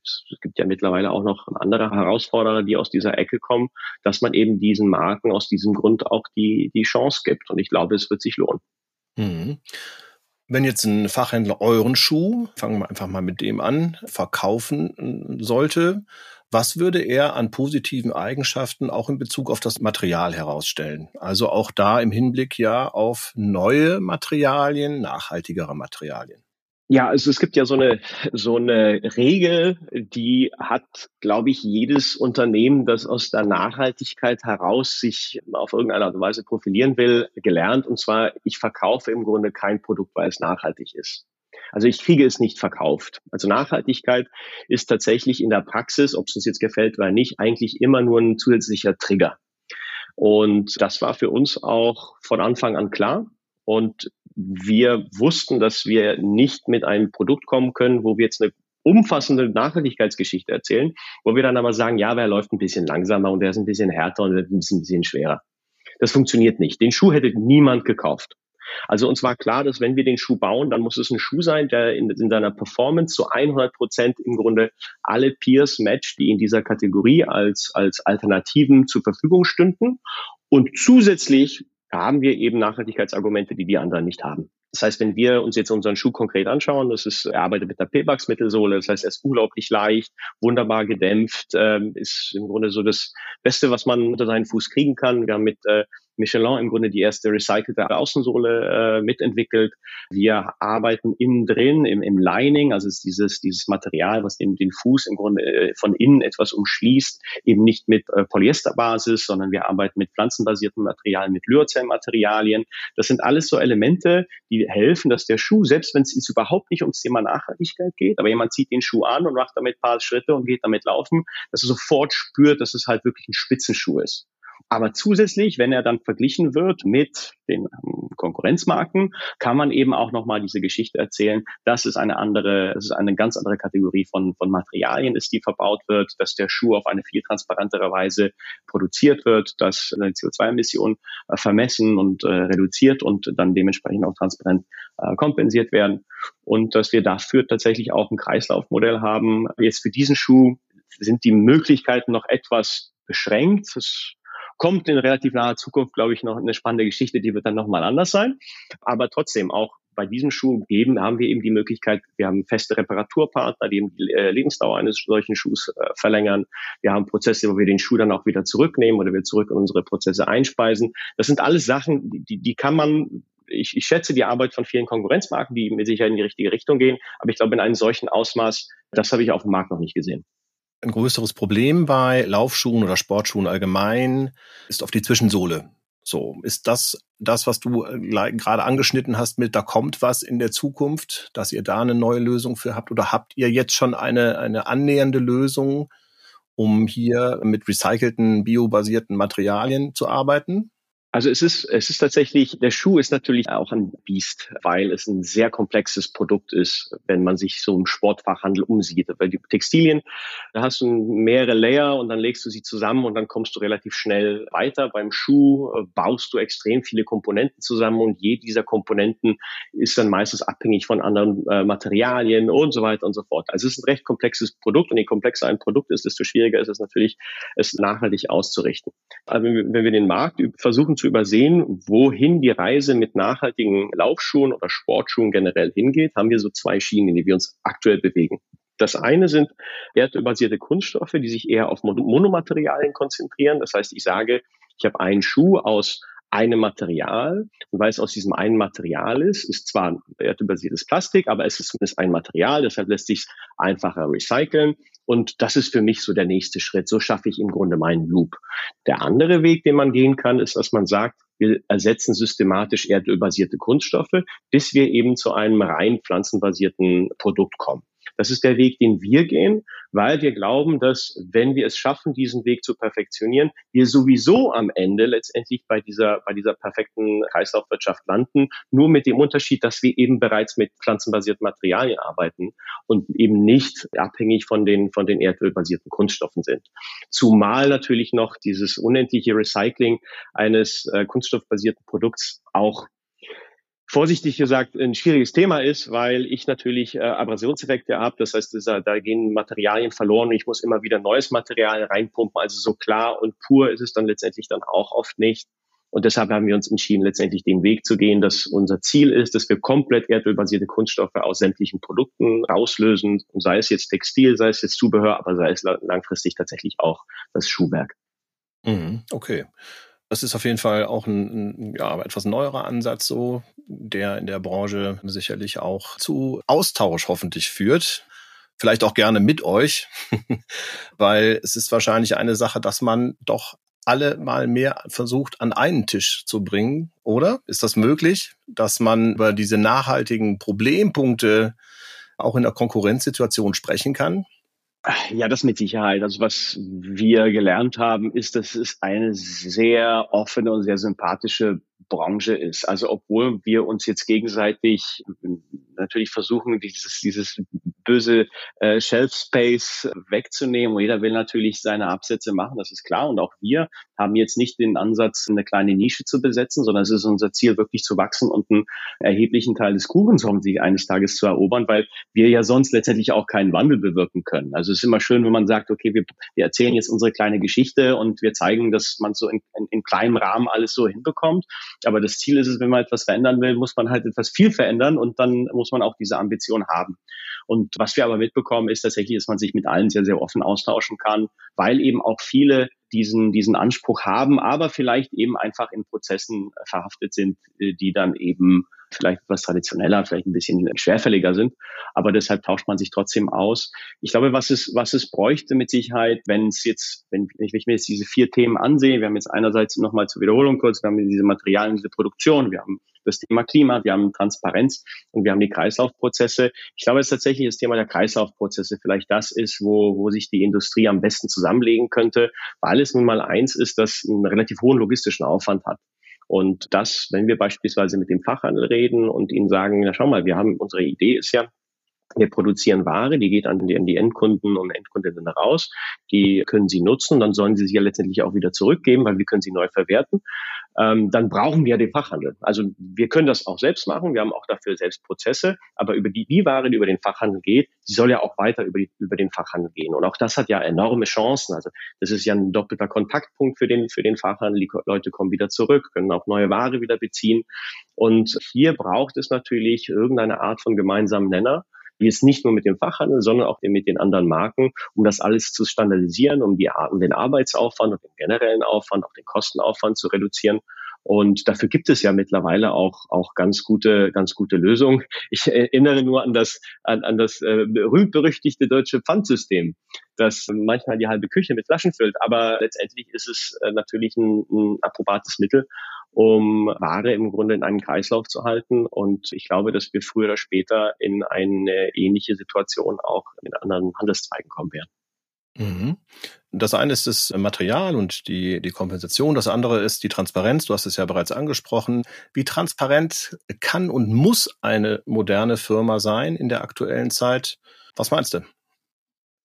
es gibt ja mittlerweile auch noch andere Herausforderer, die aus dieser Ecke kommen, dass man eben diesen Marken aus diesem Grund auch die, die Chance gibt. Und ich glaube, es wird sich lohnen. Mhm. Wenn jetzt ein Fachhändler euren Schuh, fangen wir einfach mal mit dem an, verkaufen sollte, was würde er an positiven Eigenschaften auch in Bezug auf das Material herausstellen? Also auch da im Hinblick ja auf neue Materialien, nachhaltigere Materialien. Ja, also es gibt ja so eine, so eine Regel, die hat, glaube ich, jedes Unternehmen, das aus der Nachhaltigkeit heraus sich auf irgendeine Art und Weise profilieren will, gelernt. Und zwar, ich verkaufe im Grunde kein Produkt, weil es nachhaltig ist. Also ich kriege es nicht verkauft. Also Nachhaltigkeit ist tatsächlich in der Praxis, ob es uns jetzt gefällt oder nicht, eigentlich immer nur ein zusätzlicher Trigger. Und das war für uns auch von Anfang an klar. Und wir wussten, dass wir nicht mit einem Produkt kommen können, wo wir jetzt eine umfassende Nachhaltigkeitsgeschichte erzählen, wo wir dann aber sagen, ja, wer läuft ein bisschen langsamer und der ist ein bisschen härter und bisschen, ein bisschen schwerer. Das funktioniert nicht. Den Schuh hätte niemand gekauft. Also uns war klar, dass wenn wir den Schuh bauen, dann muss es ein Schuh sein, der in, in seiner Performance zu 100 Prozent im Grunde alle Peers matcht, die in dieser Kategorie als, als Alternativen zur Verfügung stünden. Und zusätzlich haben wir eben Nachhaltigkeitsargumente, die die anderen nicht haben. Das heißt, wenn wir uns jetzt unseren Schuh konkret anschauen, das ist, er arbeitet mit der P-Bugs-Mittelsohle, das heißt, er ist unglaublich leicht, wunderbar gedämpft, ähm, ist im Grunde so das Beste, was man unter seinen Fuß kriegen kann. Wir haben mit äh, Michelin im Grunde die erste recycelte Außensohle äh, mitentwickelt. Wir arbeiten innen drin im, im Lining, also ist dieses, dieses Material, was den, den Fuß im Grunde äh, von innen etwas umschließt, eben nicht mit äh, Polyesterbasis, sondern wir arbeiten mit pflanzenbasierten Materialien, mit Lyocell-Materialien. Das sind alles so Elemente, die helfen, dass der Schuh, selbst wenn es überhaupt nicht ums Thema Nachhaltigkeit geht, aber jemand zieht den Schuh an und macht damit ein paar Schritte und geht damit laufen, dass er sofort spürt, dass es halt wirklich ein Spitzenschuh ist. Aber zusätzlich, wenn er dann verglichen wird mit den ähm, Konkurrenzmarken, kann man eben auch nochmal diese Geschichte erzählen, dass es eine andere, dass es eine ganz andere Kategorie von, von Materialien ist, die verbaut wird, dass der Schuh auf eine viel transparentere Weise produziert wird, dass CO2-Emissionen äh, vermessen und äh, reduziert und dann dementsprechend auch transparent äh, kompensiert werden und dass wir dafür tatsächlich auch ein Kreislaufmodell haben. Jetzt für diesen Schuh sind die Möglichkeiten noch etwas beschränkt. Das kommt in relativ naher Zukunft, glaube ich, noch eine spannende Geschichte, die wird dann nochmal anders sein. Aber trotzdem auch bei diesem Schuh geben, haben wir eben die Möglichkeit, wir haben feste Reparaturpartner, die eben die äh, Lebensdauer eines solchen Schuhs äh, verlängern. Wir haben Prozesse, wo wir den Schuh dann auch wieder zurücknehmen oder wir zurück in unsere Prozesse einspeisen. Das sind alles Sachen, die, die kann man ich, ich schätze die Arbeit von vielen Konkurrenzmarken, die mit Sicherheit in die richtige Richtung gehen. Aber ich glaube, in einem solchen Ausmaß, das habe ich auf dem Markt noch nicht gesehen. Ein größeres Problem bei Laufschuhen oder Sportschuhen allgemein ist oft die Zwischensohle. So, ist das das, was du äh, gerade angeschnitten hast mit, da kommt was in der Zukunft, dass ihr da eine neue Lösung für habt? Oder habt ihr jetzt schon eine, eine annähernde Lösung, um hier mit recycelten, biobasierten Materialien zu arbeiten? Also es ist, es ist tatsächlich, der Schuh ist natürlich auch ein Biest, weil es ein sehr komplexes Produkt ist, wenn man sich so im Sportfachhandel umsieht. Weil die Textilien, da hast du mehrere Layer und dann legst du sie zusammen und dann kommst du relativ schnell weiter. Beim Schuh äh, baust du extrem viele Komponenten zusammen und jede dieser Komponenten ist dann meistens abhängig von anderen äh, Materialien und so weiter und so fort. Also es ist ein recht komplexes Produkt und je komplexer ein Produkt ist, desto schwieriger ist es natürlich, es nachhaltig auszurichten. Aber wenn wir den Markt versuchen zu übersehen, wohin die Reise mit nachhaltigen Laufschuhen oder Sportschuhen generell hingeht, haben wir so zwei Schienen, in die wir uns aktuell bewegen. Das eine sind erdölbasierte Kunststoffe, die sich eher auf Monomaterialien konzentrieren. Das heißt, ich sage, ich habe einen Schuh aus einem Material und weil es aus diesem einen Material ist, ist zwar erdölbasiertes Plastik, aber es ist zumindest ein Material, deshalb lässt sich einfacher recyceln und das ist für mich so der nächste Schritt. So schaffe ich im Grunde meinen Loop. Der andere Weg, den man gehen kann, ist, dass man sagt, wir ersetzen systematisch erdölbasierte Kunststoffe, bis wir eben zu einem rein pflanzenbasierten Produkt kommen. Das ist der Weg, den wir gehen, weil wir glauben, dass wenn wir es schaffen, diesen Weg zu perfektionieren, wir sowieso am Ende letztendlich bei dieser, bei dieser perfekten Kreislaufwirtschaft landen, nur mit dem Unterschied, dass wir eben bereits mit pflanzenbasierten Materialien arbeiten und eben nicht abhängig von den, von den erdölbasierten Kunststoffen sind. Zumal natürlich noch dieses unendliche Recycling eines äh, kunststoffbasierten Produkts auch vorsichtig gesagt ein schwieriges Thema ist, weil ich natürlich äh, Abrasionseffekte habe. Das heißt, dieser, da gehen Materialien verloren und ich muss immer wieder neues Material reinpumpen. Also so klar und pur ist es dann letztendlich dann auch oft nicht. Und deshalb haben wir uns entschieden, letztendlich den Weg zu gehen, dass unser Ziel ist, dass wir komplett erdölbasierte Kunststoffe aus sämtlichen Produkten rauslösen, sei es jetzt Textil, sei es jetzt Zubehör, aber sei es langfristig tatsächlich auch das Schuhwerk. Mhm, okay. Das ist auf jeden Fall auch ein, ein ja, etwas neuerer Ansatz, so, der in der Branche sicherlich auch zu Austausch hoffentlich führt. Vielleicht auch gerne mit euch, weil es ist wahrscheinlich eine Sache, dass man doch alle mal mehr versucht, an einen Tisch zu bringen, oder? Ist das möglich, dass man über diese nachhaltigen Problempunkte auch in der Konkurrenzsituation sprechen kann? Ja, das mit Sicherheit. Also was wir gelernt haben, ist, dass es eine sehr offene und sehr sympathische Branche ist. Also obwohl wir uns jetzt gegenseitig natürlich versuchen, dieses, dieses böse äh, Shelf Space wegzunehmen. Und jeder will natürlich seine Absätze machen, das ist klar. Und auch wir haben jetzt nicht den Ansatz, eine kleine Nische zu besetzen, sondern es ist unser Ziel, wirklich zu wachsen und einen erheblichen Teil des Kuchens hoffentlich eines Tages zu erobern, weil wir ja sonst letztendlich auch keinen Wandel bewirken können. Also es ist immer schön, wenn man sagt, okay, wir, wir erzählen jetzt unsere kleine Geschichte und wir zeigen, dass man so in, in, in kleinem Rahmen alles so hinbekommt. Aber das Ziel ist es, wenn man etwas verändern will, muss man halt etwas viel verändern und dann muss man auch diese Ambition haben. Und was wir aber mitbekommen, ist tatsächlich, dass man sich mit allen sehr, sehr offen austauschen kann, weil eben auch viele diesen, diesen Anspruch haben, aber vielleicht eben einfach in Prozessen verhaftet sind, äh, die dann eben vielleicht etwas traditioneller, vielleicht ein bisschen schwerfälliger sind. Aber deshalb tauscht man sich trotzdem aus. Ich glaube, was es, was es bräuchte mit Sicherheit, wenn es jetzt, wenn wenn ich mir jetzt diese vier Themen ansehe, wir haben jetzt einerseits nochmal zur Wiederholung kurz, wir haben diese Materialien, diese Produktion, wir haben das Thema Klima, wir haben Transparenz und wir haben die Kreislaufprozesse. Ich glaube, es ist tatsächlich das Thema der Kreislaufprozesse vielleicht das ist, wo, wo sich die Industrie am besten zusammenlegen könnte, weil es nun mal eins ist, das einen relativ hohen logistischen Aufwand hat. Und das, wenn wir beispielsweise mit dem Fachhandel reden und ihnen sagen, na schau mal, wir haben, unsere Idee ist ja, wir produzieren Ware, die geht an die, an die Endkunden und Endkundinnen raus. Die können sie nutzen, dann sollen sie sie ja letztendlich auch wieder zurückgeben, weil wir können sie neu verwerten. Ähm, dann brauchen wir den Fachhandel. Also wir können das auch selbst machen. Wir haben auch dafür selbst Prozesse. Aber über die, die Ware, die über den Fachhandel geht, die soll ja auch weiter über, die, über den Fachhandel gehen. Und auch das hat ja enorme Chancen. Also das ist ja ein doppelter Kontaktpunkt für den, für den Fachhandel. Die Leute kommen wieder zurück, können auch neue Ware wieder beziehen. Und hier braucht es natürlich irgendeine Art von gemeinsamen Nenner wie es nicht nur mit dem Fachhandel, sondern auch mit den anderen Marken, um das alles zu standardisieren, um, die, um den Arbeitsaufwand und den generellen Aufwand, auch den Kostenaufwand zu reduzieren. Und dafür gibt es ja mittlerweile auch, auch ganz gute, ganz gute Lösungen. Ich erinnere nur an das, an, an das äh, berühmt-berüchtigte deutsche Pfandsystem. Das manchmal die halbe Küche mit Flaschen füllt. Aber letztendlich ist es äh, natürlich ein, ein approbates Mittel, um Ware im Grunde in einen Kreislauf zu halten. Und ich glaube, dass wir früher oder später in eine ähnliche Situation auch in anderen Handelszweigen kommen werden. Mhm. Das eine ist das Material und die, die Kompensation. Das andere ist die Transparenz. Du hast es ja bereits angesprochen. Wie transparent kann und muss eine moderne Firma sein in der aktuellen Zeit? Was meinst du?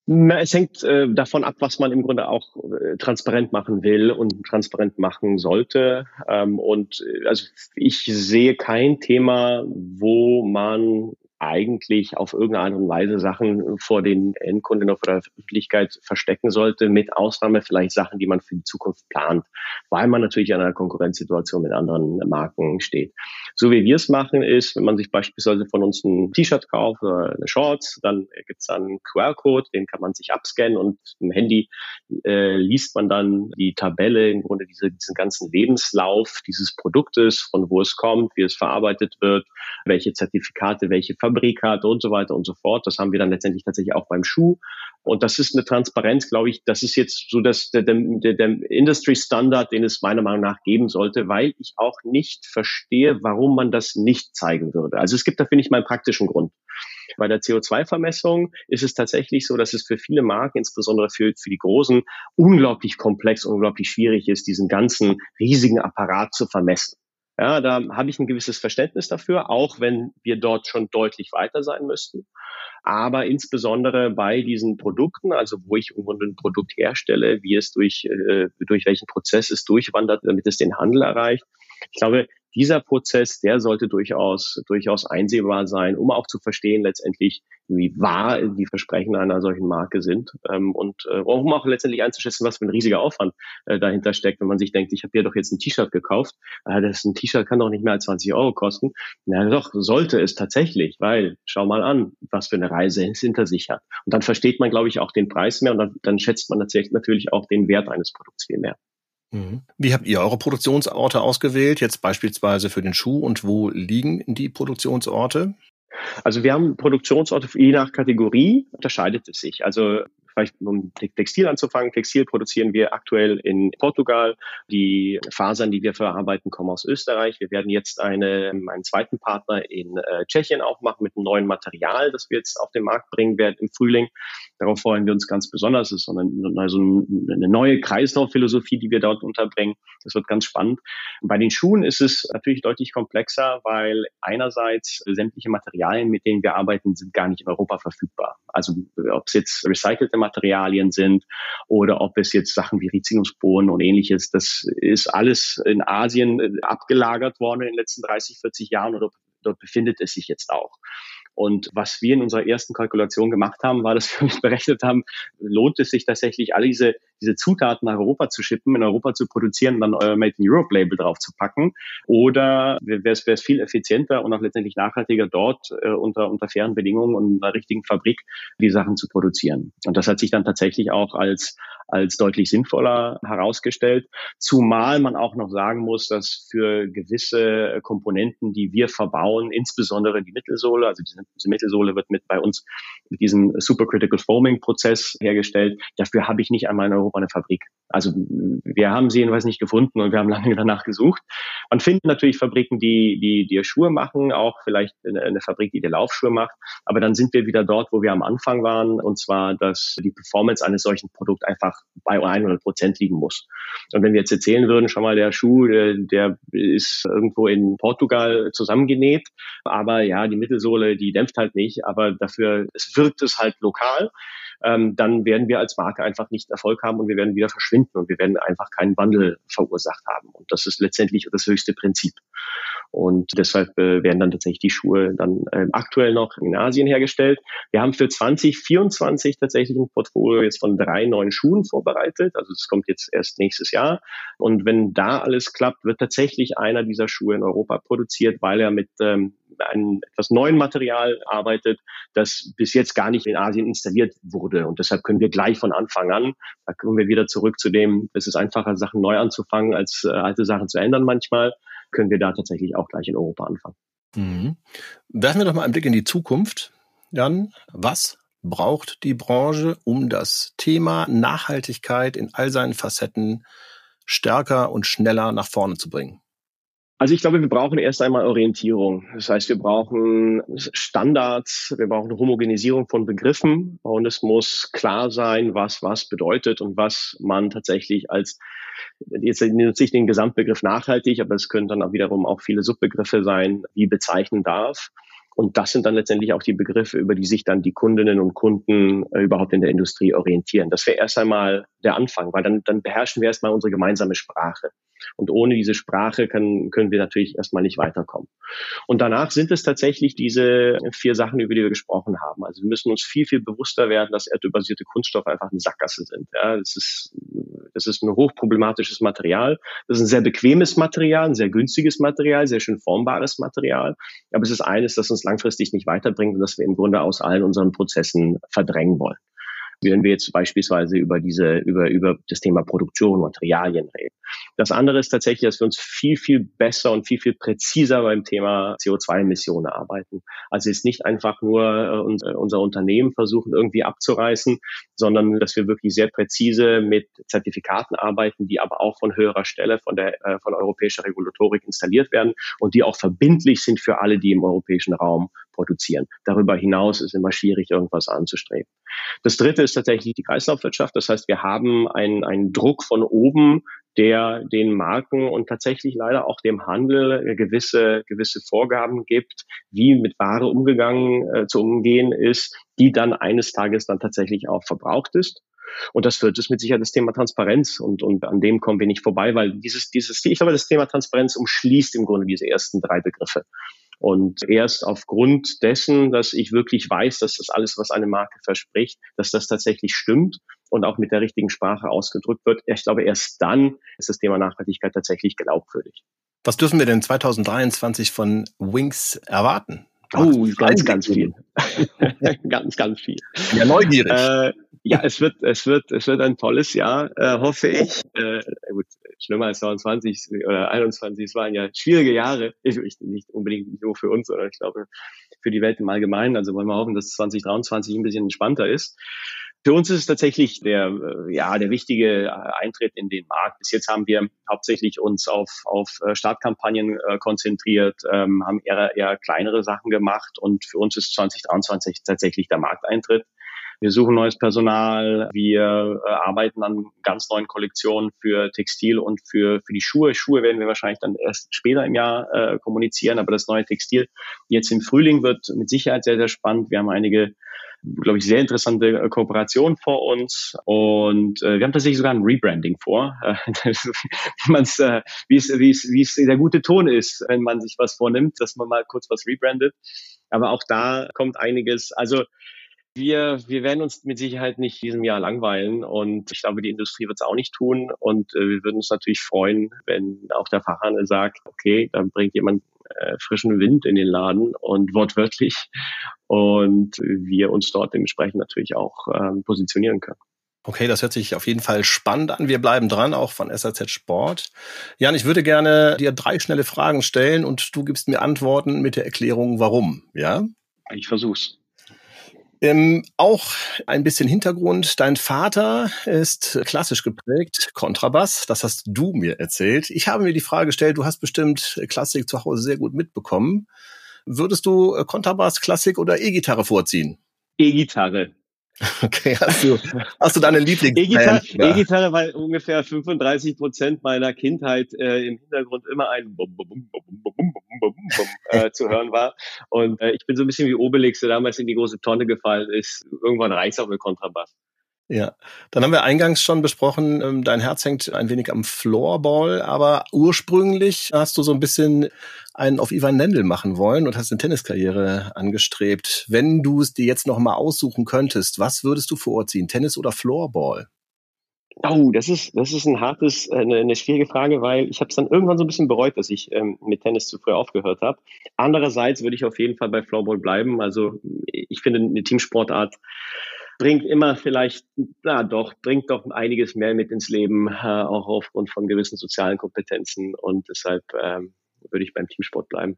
Na, es hängt äh, davon ab, was man im Grunde auch äh, transparent machen will und transparent machen sollte. Ähm, und äh, also ich sehe kein Thema, wo man eigentlich auf irgendeine Art und Weise Sachen vor den Endkunden oder der Öffentlichkeit verstecken sollte, mit Ausnahme vielleicht Sachen, die man für die Zukunft plant, weil man natürlich in einer Konkurrenzsituation mit anderen Marken steht. So wie wir es machen, ist, wenn man sich beispielsweise von uns ein T-Shirt kauft oder eine Shorts, dann gibt es einen QR-Code, den kann man sich abscannen und im Handy äh, liest man dann die Tabelle, im Grunde diese, diesen ganzen Lebenslauf dieses Produktes, von wo es kommt, wie es verarbeitet wird, welche Zertifikate, welche Fabrikkarte und so weiter und so fort. Das haben wir dann letztendlich tatsächlich auch beim Schuh. Und das ist eine Transparenz, glaube ich, das ist jetzt so dass der, der, der Industry Standard, den es meiner Meinung nach geben sollte, weil ich auch nicht verstehe, warum man das nicht zeigen würde. Also es gibt da, finde ich, mal einen praktischen Grund. Bei der CO2-Vermessung ist es tatsächlich so, dass es für viele Marken, insbesondere für, für die Großen, unglaublich komplex, unglaublich schwierig ist, diesen ganzen riesigen Apparat zu vermessen. Ja, da habe ich ein gewisses Verständnis dafür, auch wenn wir dort schon deutlich weiter sein müssten. Aber insbesondere bei diesen Produkten, also wo ich irgendwo ein Produkt herstelle, wie es durch, äh, durch welchen Prozess es durchwandert, damit es den Handel erreicht. Ich glaube, dieser Prozess, der sollte durchaus, durchaus einsehbar sein, um auch zu verstehen letztendlich, wie wahr die Versprechen einer solchen Marke sind ähm, und äh, um auch letztendlich einzuschätzen, was für ein riesiger Aufwand äh, dahinter steckt, wenn man sich denkt, ich habe hier doch jetzt ein T-Shirt gekauft, äh, das ein T-Shirt kann doch nicht mehr als 20 Euro kosten. Na doch, sollte es tatsächlich, weil schau mal an, was für eine Reise es hinter sich hat. Und dann versteht man, glaube ich, auch den Preis mehr und dann, dann schätzt man natürlich auch den Wert eines Produkts viel mehr. Mhm. Wie habt ihr eure Produktionsorte ausgewählt, jetzt beispielsweise für den Schuh und wo liegen die Produktionsorte? Also wir haben Produktionsorte je nach Kategorie, unterscheidet es sich. Also vielleicht um Textil anzufangen. Textil produzieren wir aktuell in Portugal. Die Fasern, die wir verarbeiten, kommen aus Österreich. Wir werden jetzt eine, einen zweiten Partner in äh, Tschechien aufmachen mit einem neuen Material, das wir jetzt auf den Markt bringen werden im Frühling. Darauf freuen wir uns ganz besonders. Es ist so eine, also eine neue Kreislaufphilosophie, die wir dort unterbringen. Das wird ganz spannend. Bei den Schuhen ist es natürlich deutlich komplexer, weil einerseits sämtliche Materialien, mit denen wir arbeiten, sind gar nicht in Europa verfügbar. Also ob es jetzt recycelte Materialien sind oder ob es jetzt Sachen wie Rizinusbohnen und ähnliches, das ist alles in Asien äh, abgelagert worden in den letzten 30, 40 Jahren oder dort befindet es sich jetzt auch. Und was wir in unserer ersten Kalkulation gemacht haben, war, dass wir berechnet haben, lohnt es sich tatsächlich, alle diese, diese Zutaten nach Europa zu schippen, in Europa zu produzieren und dann euer Made in Europe Label drauf zu packen? Oder wäre es, viel effizienter und auch letztendlich nachhaltiger dort äh, unter, unter fairen Bedingungen und einer richtigen Fabrik die Sachen zu produzieren? Und das hat sich dann tatsächlich auch als als deutlich sinnvoller herausgestellt. Zumal man auch noch sagen muss, dass für gewisse Komponenten, die wir verbauen, insbesondere die Mittelsohle, also diese, Mittelsohle wird mit bei uns mit diesem Supercritical Foaming Prozess hergestellt. Dafür habe ich nicht einmal in Europa eine Fabrik. Also wir haben sie jedenfalls nicht gefunden und wir haben lange danach gesucht. Man findet natürlich Fabriken, die, die dir Schuhe machen, auch vielleicht eine Fabrik, die dir Laufschuhe macht. Aber dann sind wir wieder dort, wo wir am Anfang waren, und zwar, dass die Performance eines solchen Produkts einfach bei 100 Prozent liegen muss. Und wenn wir jetzt erzählen würden, schau mal, der Schuh, der, der ist irgendwo in Portugal zusammengenäht, aber ja, die Mittelsohle, die dämpft halt nicht, aber dafür, es wirkt es halt lokal ähm, dann werden wir als Marke einfach nicht Erfolg haben und wir werden wieder verschwinden und wir werden einfach keinen Wandel verursacht haben. Und das ist letztendlich das höchste Prinzip. Und deshalb äh, werden dann tatsächlich die Schuhe dann äh, aktuell noch in Asien hergestellt. Wir haben für 2024 tatsächlich ein Portfolio jetzt von drei neuen Schuhen vorbereitet. Also das kommt jetzt erst nächstes Jahr. Und wenn da alles klappt, wird tatsächlich einer dieser Schuhe in Europa produziert, weil er mit ähm, einem etwas neuen Material arbeitet, das bis jetzt gar nicht in Asien installiert wurde. Und deshalb können wir gleich von Anfang an, da kommen wir wieder zurück zu dem, es ist einfacher, Sachen neu anzufangen, als äh, alte Sachen zu ändern manchmal, können wir da tatsächlich auch gleich in Europa anfangen. Mhm. Werfen wir doch mal einen Blick in die Zukunft. Jan, was braucht die Branche, um das Thema Nachhaltigkeit in all seinen Facetten stärker und schneller nach vorne zu bringen? Also ich glaube, wir brauchen erst einmal Orientierung. Das heißt, wir brauchen Standards, wir brauchen Homogenisierung von Begriffen und es muss klar sein, was was bedeutet und was man tatsächlich als jetzt nutze ich den Gesamtbegriff nachhaltig, aber es können dann auch wiederum auch viele Subbegriffe sein, wie bezeichnen darf. Und das sind dann letztendlich auch die Begriffe, über die sich dann die Kundinnen und Kunden äh, überhaupt in der Industrie orientieren. Das wäre erst einmal der Anfang, weil dann, dann beherrschen wir erstmal unsere gemeinsame Sprache. Und ohne diese Sprache können, können wir natürlich erstmal nicht weiterkommen. Und danach sind es tatsächlich diese vier Sachen, über die wir gesprochen haben. Also wir müssen uns viel, viel bewusster werden, dass erdölbasierte Kunststoffe einfach eine Sackgasse sind. Ja, das ist, das ist ein hochproblematisches Material. Das ist ein sehr bequemes Material, ein sehr günstiges Material, sehr schön formbares Material. Aber es ist eines, das uns langfristig nicht weiterbringt und das wir im Grunde aus allen unseren Prozessen verdrängen wollen wenn wir jetzt beispielsweise über diese, über, über das Thema Produktion, Materialien reden. Das andere ist tatsächlich, dass wir uns viel, viel besser und viel, viel präziser beim Thema CO2-Emissionen arbeiten. Also jetzt nicht einfach nur äh, äh, unser Unternehmen versuchen irgendwie abzureißen, sondern dass wir wirklich sehr präzise mit Zertifikaten arbeiten, die aber auch von höherer Stelle von der äh, von europäischer Regulatorik installiert werden und die auch verbindlich sind für alle, die im europäischen Raum produzieren. Darüber hinaus ist immer schwierig, irgendwas anzustreben. Das dritte ist tatsächlich die Kreislaufwirtschaft. Das heißt, wir haben einen, einen Druck von oben, der den Marken und tatsächlich leider auch dem Handel gewisse, gewisse Vorgaben gibt, wie mit Ware umgegangen äh, zu umgehen ist, die dann eines Tages dann tatsächlich auch verbraucht ist. Und das wird es mit Sicherheit das Thema Transparenz und, und an dem kommen wir nicht vorbei, weil dieses, dieses, ich glaube, das Thema Transparenz umschließt im Grunde diese ersten drei Begriffe. Und erst aufgrund dessen, dass ich wirklich weiß, dass das alles, was eine Marke verspricht, dass das tatsächlich stimmt und auch mit der richtigen Sprache ausgedrückt wird, ich glaube, erst dann ist das Thema Nachhaltigkeit tatsächlich glaubwürdig. Was dürfen wir denn 2023 von Wings erwarten? Oh, ganz, ganz viel. ganz, ganz viel. Ja, neugierig. Äh, ja, es wird, es wird, es wird ein tolles Jahr, äh, hoffe ich. Äh, gut, schlimmer als 29 oder 21, es waren ja schwierige Jahre. Ich, ich, nicht unbedingt nur für uns, sondern ich glaube für die Welt im Allgemeinen. Also wollen wir hoffen, dass 2023 ein bisschen entspannter ist. Für uns ist es tatsächlich der, äh, ja, der wichtige Eintritt in den Markt. Bis jetzt haben wir hauptsächlich uns auf, auf äh, Startkampagnen äh, konzentriert, ähm, haben eher, eher kleinere Sachen gemacht und für uns ist 2023 tatsächlich der Markteintritt. Wir suchen neues Personal. Wir äh, arbeiten an ganz neuen Kollektionen für Textil und für, für die Schuhe. Schuhe werden wir wahrscheinlich dann erst später im Jahr äh, kommunizieren, aber das neue Textil jetzt im Frühling wird mit Sicherheit sehr, sehr spannend. Wir haben einige glaube ich, sehr interessante äh, Kooperation vor uns und äh, wir haben tatsächlich sogar ein Rebranding vor, äh, man's, äh, wie es wie es wie es der gute Ton ist, wenn man sich was vornimmt, dass man mal kurz was rebrandet. Aber auch da kommt einiges. Also wir, wir werden uns mit Sicherheit nicht diesem Jahr langweilen und ich glaube, die Industrie wird es auch nicht tun und äh, wir würden uns natürlich freuen, wenn auch der Fachhandel sagt, okay, dann bringt jemand äh, frischen Wind in den Laden und wortwörtlich und wir uns dort dementsprechend natürlich auch ähm, positionieren können. Okay, das hört sich auf jeden Fall spannend an. Wir bleiben dran, auch von SAZ Sport. Jan, ich würde gerne dir drei schnelle Fragen stellen und du gibst mir Antworten mit der Erklärung, warum, ja? Ich versuch's. Ähm, auch ein bisschen Hintergrund. Dein Vater ist klassisch geprägt, Kontrabass. Das hast du mir erzählt. Ich habe mir die Frage gestellt, du hast bestimmt Klassik zu Hause sehr gut mitbekommen. Würdest du Kontrabass, Klassik oder E-Gitarre vorziehen? E-Gitarre. Okay, hast du, hast du deine Lieblings E-Gitarre, weil ungefähr 35 Prozent meiner Kindheit äh, im Hintergrund immer ein Bum, Bum, Bum, Bum, Bum, Bum, Bum, Bum, äh, zu hören war. Und äh, ich bin so ein bisschen wie Obelix, der damals in die große Tonne gefallen ist. Irgendwann reicht auch mit Kontrabass. Ja, dann haben wir eingangs schon besprochen, ähm, dein Herz hängt ein wenig am Floorball, aber ursprünglich hast du so ein bisschen einen auf Ivan Lendl machen wollen und hast eine Tenniskarriere angestrebt. Wenn du es dir jetzt noch mal aussuchen könntest, was würdest du vorziehen, Tennis oder Floorball? Oh, das ist das ist ein hartes, äh, eine, eine schwierige Frage, weil ich habe es dann irgendwann so ein bisschen bereut, dass ich ähm, mit Tennis zu früh aufgehört habe. Andererseits würde ich auf jeden Fall bei Floorball bleiben. Also ich finde eine Teamsportart bringt immer vielleicht, na doch, bringt doch einiges mehr mit ins Leben, äh, auch aufgrund von gewissen sozialen Kompetenzen. Und deshalb ähm, würde ich beim Teamsport bleiben.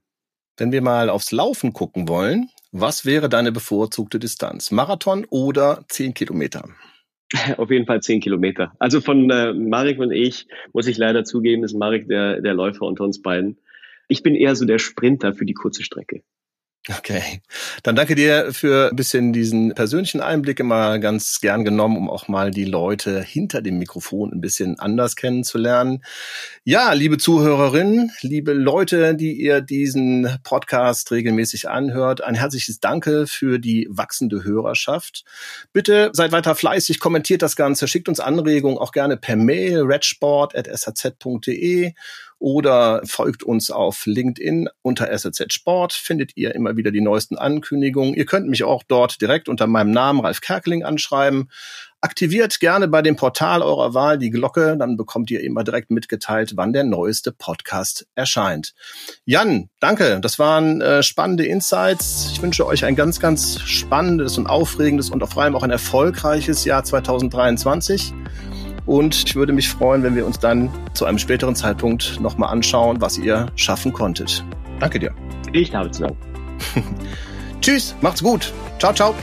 Wenn wir mal aufs Laufen gucken wollen, Was wäre deine bevorzugte Distanz? Marathon oder 10 Kilometer? Auf jeden Fall 10 Kilometer. Also von äh, Marek und ich muss ich leider zugeben, ist Marek der, der Läufer unter uns beiden. Ich bin eher so der Sprinter für die kurze Strecke. Okay. Dann danke dir für ein bisschen diesen persönlichen Einblick immer ganz gern genommen, um auch mal die Leute hinter dem Mikrofon ein bisschen anders kennenzulernen. Ja, liebe Zuhörerinnen, liebe Leute, die ihr diesen Podcast regelmäßig anhört, ein herzliches Danke für die wachsende Hörerschaft. Bitte seid weiter fleißig, kommentiert das Ganze, schickt uns Anregungen auch gerne per Mail redsport.shz.de oder folgt uns auf LinkedIn unter SZ Sport, findet ihr immer wieder die neuesten Ankündigungen. Ihr könnt mich auch dort direkt unter meinem Namen Ralf Kerkeling anschreiben. Aktiviert gerne bei dem Portal eurer Wahl die Glocke, dann bekommt ihr immer direkt mitgeteilt, wann der neueste Podcast erscheint. Jan, danke, das waren äh, spannende Insights. Ich wünsche euch ein ganz, ganz spannendes und aufregendes und vor allem auch ein erfolgreiches Jahr 2023. Und ich würde mich freuen, wenn wir uns dann zu einem späteren Zeitpunkt nochmal anschauen, was ihr schaffen konntet. Danke dir. Ich habe zu Tschüss, macht's gut. Ciao, ciao.